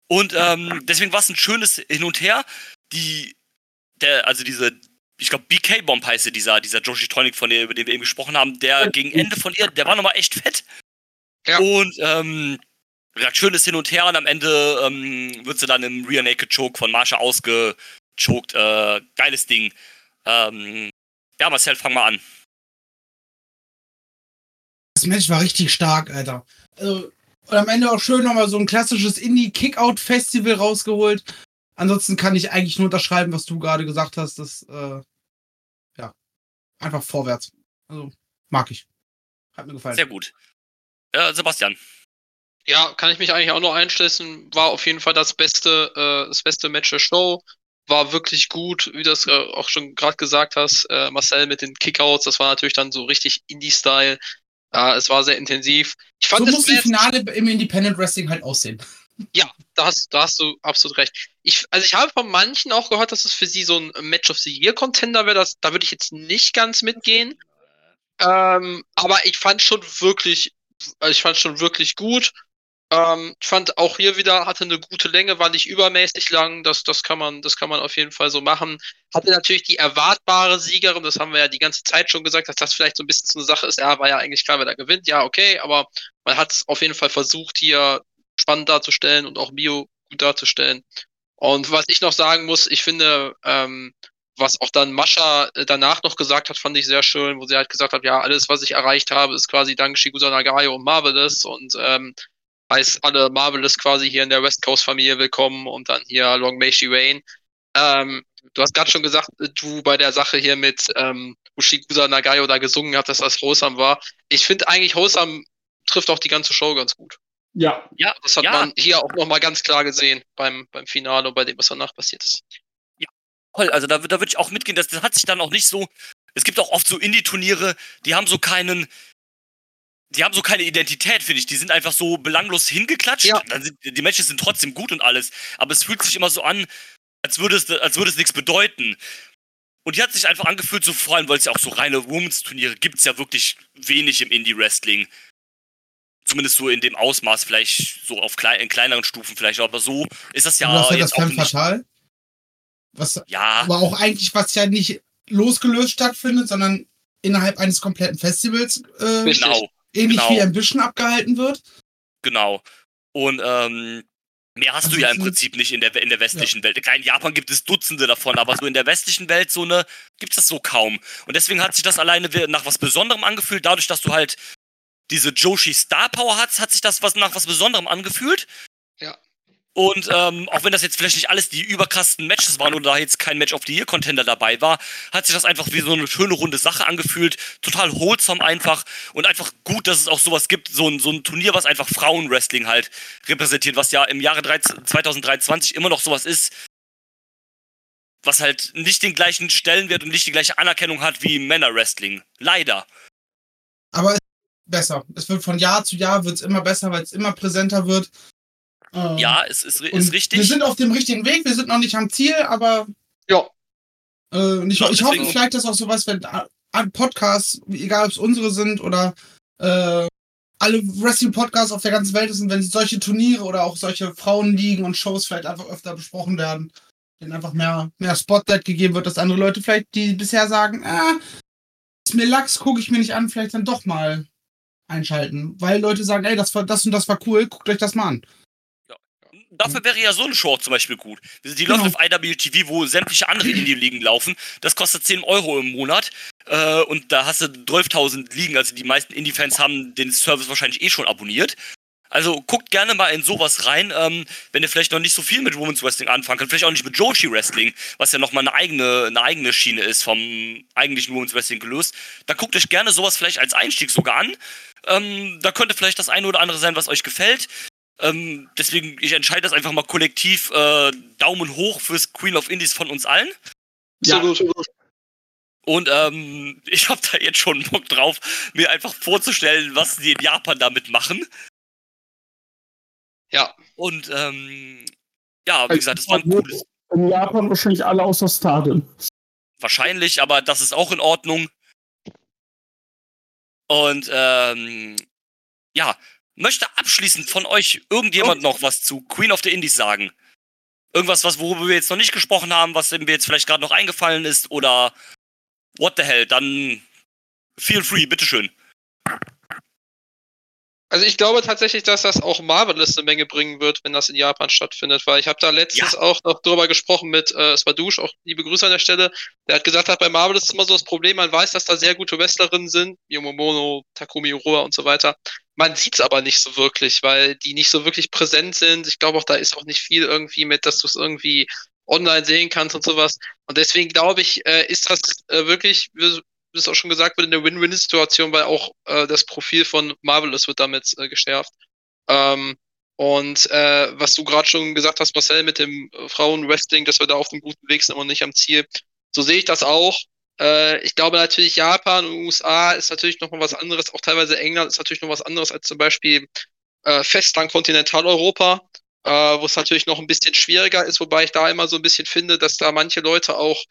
Und ähm, deswegen war es ein schönes Hin und Her. Die, der, also diese, ich glaube, BK Bomb heißt sie, dieser, dieser Joshi Tonic, von dem, über den wir eben gesprochen haben, der gegen Ende von ihr, der war nochmal echt fett.
Ja.
Und ähm, gesagt, schönes Hin und Her und am Ende ähm, wird sie dann im Rear Naked Choke von Marsha ausgechoked. Äh, geiles Ding. Ähm, ja, Marcel, fang mal an.
Das Match war richtig stark, Alter. Also, und am Ende auch schön nochmal so ein klassisches Indie-Kickout-Festival rausgeholt. Ansonsten kann ich eigentlich nur unterschreiben, was du gerade gesagt hast. Das, äh, ja, einfach vorwärts. Also, mag ich. Hat mir gefallen.
Sehr gut. Äh, Sebastian.
Ja, kann ich mich eigentlich auch noch einschließen. War auf jeden Fall das beste, äh, das beste Match der Show. War wirklich gut, wie du das äh, auch schon gerade gesagt hast, äh, Marcel mit den Kickouts. Das war natürlich dann so richtig Indie-Style. Ja, es war sehr intensiv. Ich
so
fand
muss
das
ein
Match,
Finale im Independent Wrestling halt aussehen.
da hast, da hast du absolut recht. Ich, also ich habe von manchen auch gehört, dass es für sie so ein Match of the Year Contender wäre. Das, da würde ich jetzt nicht ganz mitgehen. Ähm, aber ich fand schon wirklich, also ich fand schon wirklich gut. Ähm, ich fand auch hier wieder, hatte eine gute Länge, war nicht übermäßig lang. Das, das, kann man, das kann man auf jeden Fall so machen. Hatte natürlich die erwartbare Siegerin, das haben wir ja die ganze Zeit schon gesagt, dass das vielleicht so ein bisschen so eine Sache ist. Ja, war ja eigentlich klar, wer da gewinnt. Ja, okay, aber man hat es auf jeden Fall versucht, hier spannend darzustellen und auch Bio gut darzustellen. Und was ich noch sagen muss, ich finde, ähm, was auch dann Mascha äh, danach noch gesagt hat, fand ich sehr schön, wo sie halt gesagt hat, ja, alles, was ich erreicht habe, ist quasi dank Shigusa Nagayo und Marvelous und ähm, heißt alle Marvelous quasi hier in der West Coast Familie willkommen und dann hier Long May She Rain. Ähm, du hast gerade schon gesagt, du bei der Sache hier mit ähm, Ushigusa Nagayo da gesungen hast, dass das Wholesome war. Ich finde eigentlich Wholesome trifft auch die ganze Show ganz gut.
Ja.
Ja, das hat
Ja.
man hier auch nochmal ganz klar gesehen beim, beim Finale und bei dem, was danach passiert ist.
Toll, also da, da würde ich auch mitgehen. Das, das hat sich dann auch nicht so. Es gibt auch oft so Indie-Turniere, die haben so keinen. Die haben so keine Identität, finde ich. Die sind einfach so belanglos hingeklatscht.
Ja.
Dann sind, die Matches sind trotzdem gut und alles. Aber es fühlt sich immer so an, als würde es, als würde es nichts bedeuten. Und die hat sich einfach angefühlt, so vor allem, weil es ja auch so reine Women's-Turniere gibt es ja wirklich wenig im Indie-Wrestling. Zumindest so in dem Ausmaß, vielleicht so auf klei in kleineren Stufen vielleicht, aber so ist das ja
du hast ja das
jetzt auch
Femme
nicht.
Fatale. Was
Ja,
aber auch eigentlich, was ja nicht losgelöst stattfindet, sondern innerhalb eines kompletten Festivals, äh,
genau.
Ähnlich
genau.
wie Ambition abgehalten wird.
Genau. Und ähm, mehr hast
Also
du ja im Prinzip nicht in der, in der westlichen Welt. Klar, in Japan gibt es Dutzende davon, aber so in der westlichen Welt so eine gibt es das so kaum. Und deswegen hat sich das alleine nach was Besonderem angefühlt. Dadurch, dass du halt diese Joshi Star Power hast, hat sich das was nach was Besonderem angefühlt.
Ja.
Und ähm, auch wenn das jetzt vielleicht nicht alles die überkrassten Matches waren oder da jetzt kein Match of the Year Contender dabei war, hat sich das einfach wie so eine schöne runde Sache angefühlt. Total wholesome einfach und einfach gut, dass es auch sowas gibt. So ein, so ein Turnier, was einfach Frauenwrestling halt repräsentiert, was ja im Jahre 13, 2023 immer noch sowas ist, was halt nicht den gleichen Stellenwert und nicht die gleiche Anerkennung hat wie Männerwrestling. Leider.
Aber es ist besser. Es wird von Jahr zu Jahr wird's immer besser, weil es immer präsenter wird. Ähm,
Ja, es ist, ist richtig.
Wir sind auf dem richtigen Weg, wir sind noch nicht am Ziel, aber
Ja.
äh, und ich,
Ja,
ich hoffe vielleicht, dass auch sowas, wenn Podcasts, egal ob es unsere sind oder äh, alle Wrestling-Podcasts auf der ganzen Welt sind, wenn solche Turniere oder auch solche Frauenligen und Shows vielleicht einfach öfter besprochen werden, denen einfach mehr, mehr Spotlight gegeben wird, dass andere Leute vielleicht, die bisher sagen, ah, ist mir Lachs, gucke ich mir nicht an, vielleicht dann doch mal einschalten. Weil Leute sagen, ey, das war das und das war cool, guckt euch das mal an.
Dafür wäre ja so eine Show zum Beispiel gut. Die
Genau.
läuft auf IWTV, wo sämtliche andere Indie-Ligen laufen. Das kostet 10 Euro im Monat. Äh, und da hast du 12.000 Ligen. Also die meisten Indie-Fans haben den Service wahrscheinlich eh schon abonniert. Also guckt gerne mal in sowas rein, ähm, wenn ihr vielleicht noch nicht so viel mit Women's Wrestling anfangen könnt. Vielleicht auch nicht mit Joshi Wrestling, was ja nochmal eine eigene, eine eigene Schiene ist vom eigentlichen Women's Wrestling gelöst. Da guckt euch gerne sowas vielleicht als Einstieg sogar an. Ähm, da könnte vielleicht das eine oder andere sein, was euch gefällt. Ähm, deswegen, ich entscheide das einfach mal kollektiv. Äh, Daumen hoch fürs Queen of Indies von uns allen.
Ja.
Absolut.
Und ähm, ich habe da jetzt schon Bock drauf, mir einfach vorzustellen, was die in Japan damit machen.
Ja.
Und ähm, ja, wie gesagt, das war ein cooles.
In Japan wahrscheinlich alle außer Stardom.
Wahrscheinlich, aber das ist auch in Ordnung. Und ähm, ja, möchte abschließend von euch irgendjemand noch was zu Queen of the Indies sagen? Irgendwas, was worüber wir jetzt noch nicht gesprochen haben, was mir jetzt vielleicht gerade noch eingefallen ist oder what the hell? Dann feel free, bitteschön.
Also ich glaube tatsächlich, dass das auch Marvelous eine Menge bringen wird, wenn das in Japan stattfindet, weil ich habe da letztens auch noch drüber gesprochen mit äh, Swadouche, auch liebe Grüße an der Stelle. Der hat gesagt, hat bei Marvelous ist immer so das Problem, man weiß, dass da sehr gute Wrestlerinnen sind, Yomomono, Takumi Oroa und so weiter. Man sieht's aber nicht so wirklich, weil die nicht so wirklich präsent sind. Ich glaube auch, da ist auch nicht viel irgendwie mit, dass du es irgendwie online sehen kannst und sowas. Und deswegen glaube ich, äh, ist das äh, wirklich, wie es auch schon gesagt wird, eine Win-Win-Situation, weil auch äh, das Profil von Marvelous wird damit äh, geschärft. Ähm, und äh, was du gerade schon gesagt hast, Marcel, mit dem äh, Frauenwrestling, dass wir da auf dem guten Weg sind und nicht am Ziel. So sehe ich das auch. Äh, ich glaube natürlich, Japan und USA ist natürlich noch mal was anderes, auch teilweise England ist natürlich noch was anderes als zum Beispiel äh, Festland Kontinentaleuropa, äh, wo es natürlich noch ein bisschen schwieriger ist, wobei ich da immer so ein bisschen finde, dass da manche Leute auch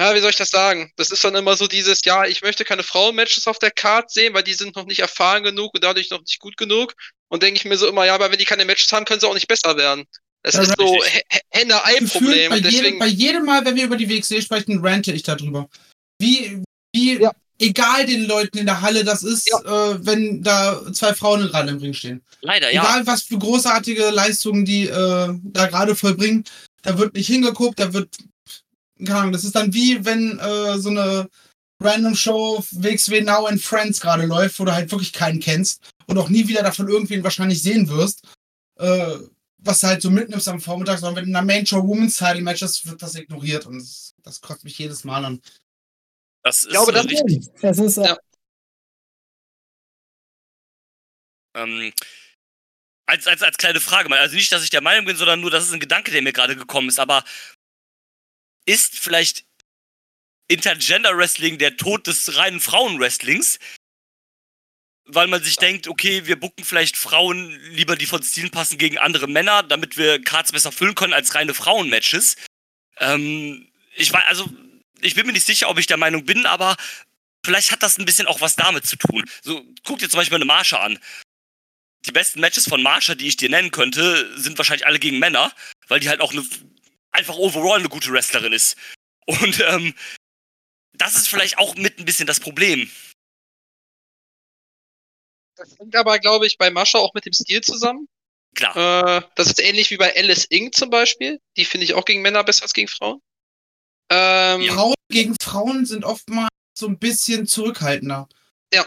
ja, wie soll ich das sagen? Das ist dann immer so dieses, ja, ich möchte keine Frauenmatches auf der Card sehen, weil die sind noch nicht erfahren genug und dadurch noch nicht gut genug. Und denke ich mir so immer, ja, aber wenn die keine Matches haben, können sie auch nicht besser werden. Das
Ja,
ist so. Henne-Ei-Problem.
Bei, jedem,
deswegen,
bei jedem Mal, wenn wir über die WXW sprechen, rante ich darüber. Wie, wie
Ja.
egal den Leuten in der Halle das ist, äh, wenn da zwei Frauen gerade im Ring stehen.
Leider, ja.
Egal, was für großartige Leistungen die äh, da gerade vollbringen, da wird nicht hingeguckt, da wird. Keine Ahnung, das ist dann wie wenn äh, so eine Random Show WXW Now and Friends gerade läuft, wo du halt wirklich keinen kennst und auch nie wieder davon irgendwen wahrscheinlich sehen wirst. Äh, was du halt so mitnimmst am Vormittag, sondern wenn in einer Show Women's Title Matches wird das ignoriert und das, das kotzt mich jedes Mal an.
Das ist
glaube,
äh,
das-
richtig.
Das ist, äh,
Ja.
Ähm, als, als, als kleine Frage mal, also nicht, dass ich der Meinung bin, sondern nur, das ist ein Gedanke, der mir gerade gekommen ist, aber ist vielleicht Intergender Wrestling der Tod des reinen Frauenwrestlings? Weil man sich denkt, okay, wir bucken vielleicht Frauen lieber, die von Stilen passen, gegen andere Männer, damit wir Cards besser füllen können als reine Frauenmatches. Ähm, ich weiß, also, ich bin mir nicht sicher, ob ich der Meinung bin, aber vielleicht hat das ein bisschen auch was damit zu tun. So, guck dir zum Beispiel eine Marsha an die besten Matches von Marsha, die ich dir nennen könnte, sind wahrscheinlich alle gegen Männer, weil die halt auch eine, einfach overall eine gute Wrestlerin ist. Und ähm, das ist vielleicht auch mit ein bisschen das Problem.
Das hängt aber, glaube ich, bei Mascha auch mit dem Stil zusammen.
Klar.
Äh, das ist ähnlich wie bei Alice Inc. zum Beispiel. Die finde ich auch gegen Männer besser als gegen Frauen. Ähm, ja.
Frauen gegen Frauen sind oftmals so ein bisschen zurückhaltender.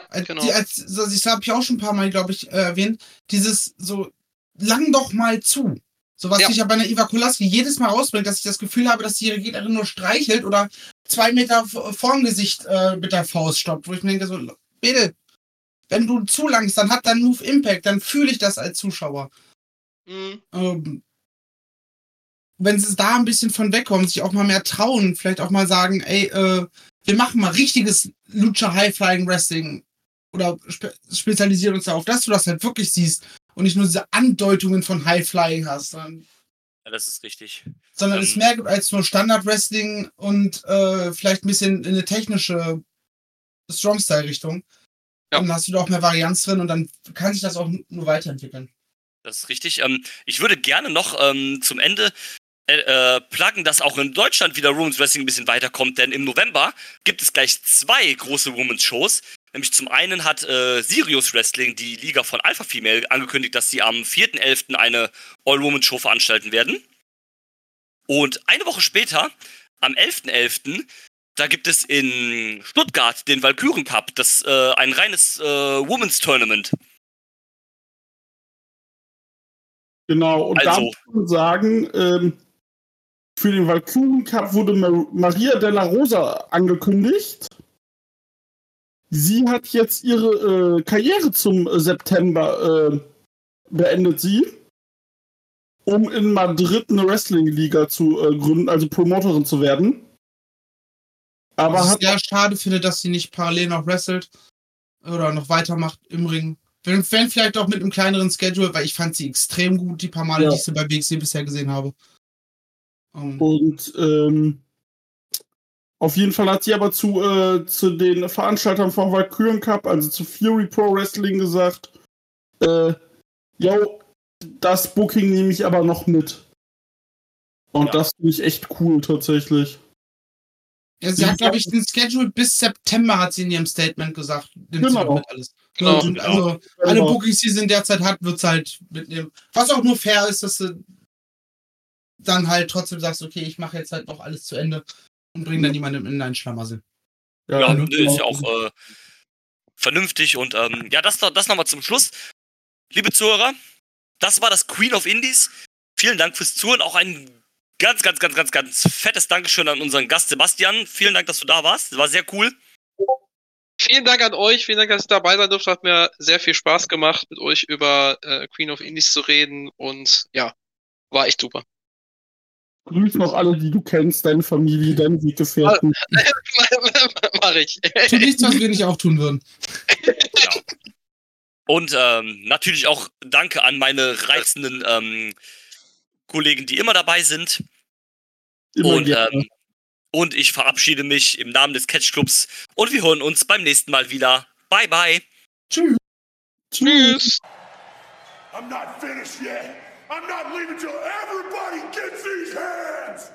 Als,
genau.
die, als, also das habe ich auch schon ein paar Mal, glaube ich, äh, erwähnt. Dieses so, lang doch mal zu. So was
Ja.
sich ja bei einer Iva Kolaski jedes Mal rausbringt, dass ich das Gefühl habe, dass die ihre Gegnerin nur streichelt oder zwei Meter vorm Gesicht äh, mit der Faust stoppt. Wo ich mir denke, so, bitte, wenn du zu langst, dann hat dein Move Impact, dann fühle ich das als Zuschauer.
Mhm.
Ähm, wenn sie da ein bisschen von wegkommen, sich auch mal mehr trauen, vielleicht auch mal sagen, ey, äh, wir machen mal richtiges Lucha High Flying Wrestling oder spe spezialisieren uns darauf, dass du das halt wirklich siehst und nicht nur diese Andeutungen von High Flying hast, sondern,
Ja, das ist richtig.
sondern
Ähm.
es mehr gibt als nur Standard Wrestling und äh, vielleicht ein bisschen in eine technische Strong Style Richtung.
Ja.
Dann hast du da auch mehr Varianz drin und dann kann sich das auch nur weiterentwickeln.
Das ist richtig. Ähm, ich würde gerne noch ähm, zum Ende äh, äh, pluggen, dass auch in Deutschland wieder Women's Wrestling ein bisschen weiterkommt, denn im November gibt es gleich zwei große Women's Shows. Nämlich zum einen hat äh, Sirius Wrestling, die Liga von Alpha Female, angekündigt, dass sie am 4.11. eine All-Women's Show veranstalten werden. Und eine Woche später, am 11.11., da gibt es in Stuttgart den Valkyren Cup, das äh, ein reines äh, Women's Tournament.
Genau, und da
Also.
muss man sagen, ähm, für den Valkyren Cup wurde Mar Maria Della Rosa angekündigt. Sie hat jetzt ihre äh, Karriere zum September äh, beendet sie, um in Madrid eine Wrestling-Liga zu äh, gründen, also Promoterin zu werden. Aber
Was ich sehr schade finde, dass sie nicht parallel noch wrestelt oder noch weitermacht im Ring. Wenn, wenn vielleicht auch mit einem kleineren Schedule, weil ich fand sie extrem gut, die paar Male,
Ja.
die ich sie bei WXW bisher gesehen habe. Ähm,
Und ähm, auf jeden Fall hat sie aber zu, äh, zu den Veranstaltern vom Valkyren Cup, also zu Fury Pro Wrestling, gesagt, äh, yo, das Booking nehme ich aber noch mit. Und
Ja.
das finde ich echt cool tatsächlich.
Ja, sie hat, glaube ich, den Schedule bis September, hat sie in ihrem Statement gesagt. Nimmt sie
Genau.
noch mit alles.
Genau.
Und also, alle Bookings, die sie in der Zeit hat, wird sie halt mitnehmen. Was auch nur fair ist, dass du dann halt trotzdem sagst, okay, ich mache jetzt halt noch alles zu Ende und bringe dann jemandem in einen Schlamassel.
Ja,
ne,
nö, ist ja auch äh, vernünftig und ähm, ja, das, das nochmal zum Schluss. Liebe Zuhörer, das war das Queen of Indies. Vielen Dank fürs Zuhören. Auch ein ganz, ganz, ganz, ganz, ganz fettes Dankeschön an unseren Gast Sebastian. Vielen Dank, dass du da warst. Das war sehr cool.
Vielen Dank an euch, vielen Dank, dass ich dabei sein durfte. Hat mir sehr viel Spaß gemacht, mit euch über äh, Queen of Indies zu reden und ja, war echt super.
Grüß noch alle, die du kennst, deine Familie, deine Weggefährten. [LAUGHS]
Mach ich.
Tu nichts, was wir nicht auch tun würden.
Und ähm, natürlich auch Danke an meine reizenden ähm, Kollegen, die immer dabei sind.
Immer
und ähm, Und ich verabschiede mich im Namen des Catch Clubs und wir hören uns beim nächsten Mal wieder. Bye, bye.
Tschüss.
Tschüss.
I'm not finished yet. I'm not leaving till everybody gets these hands.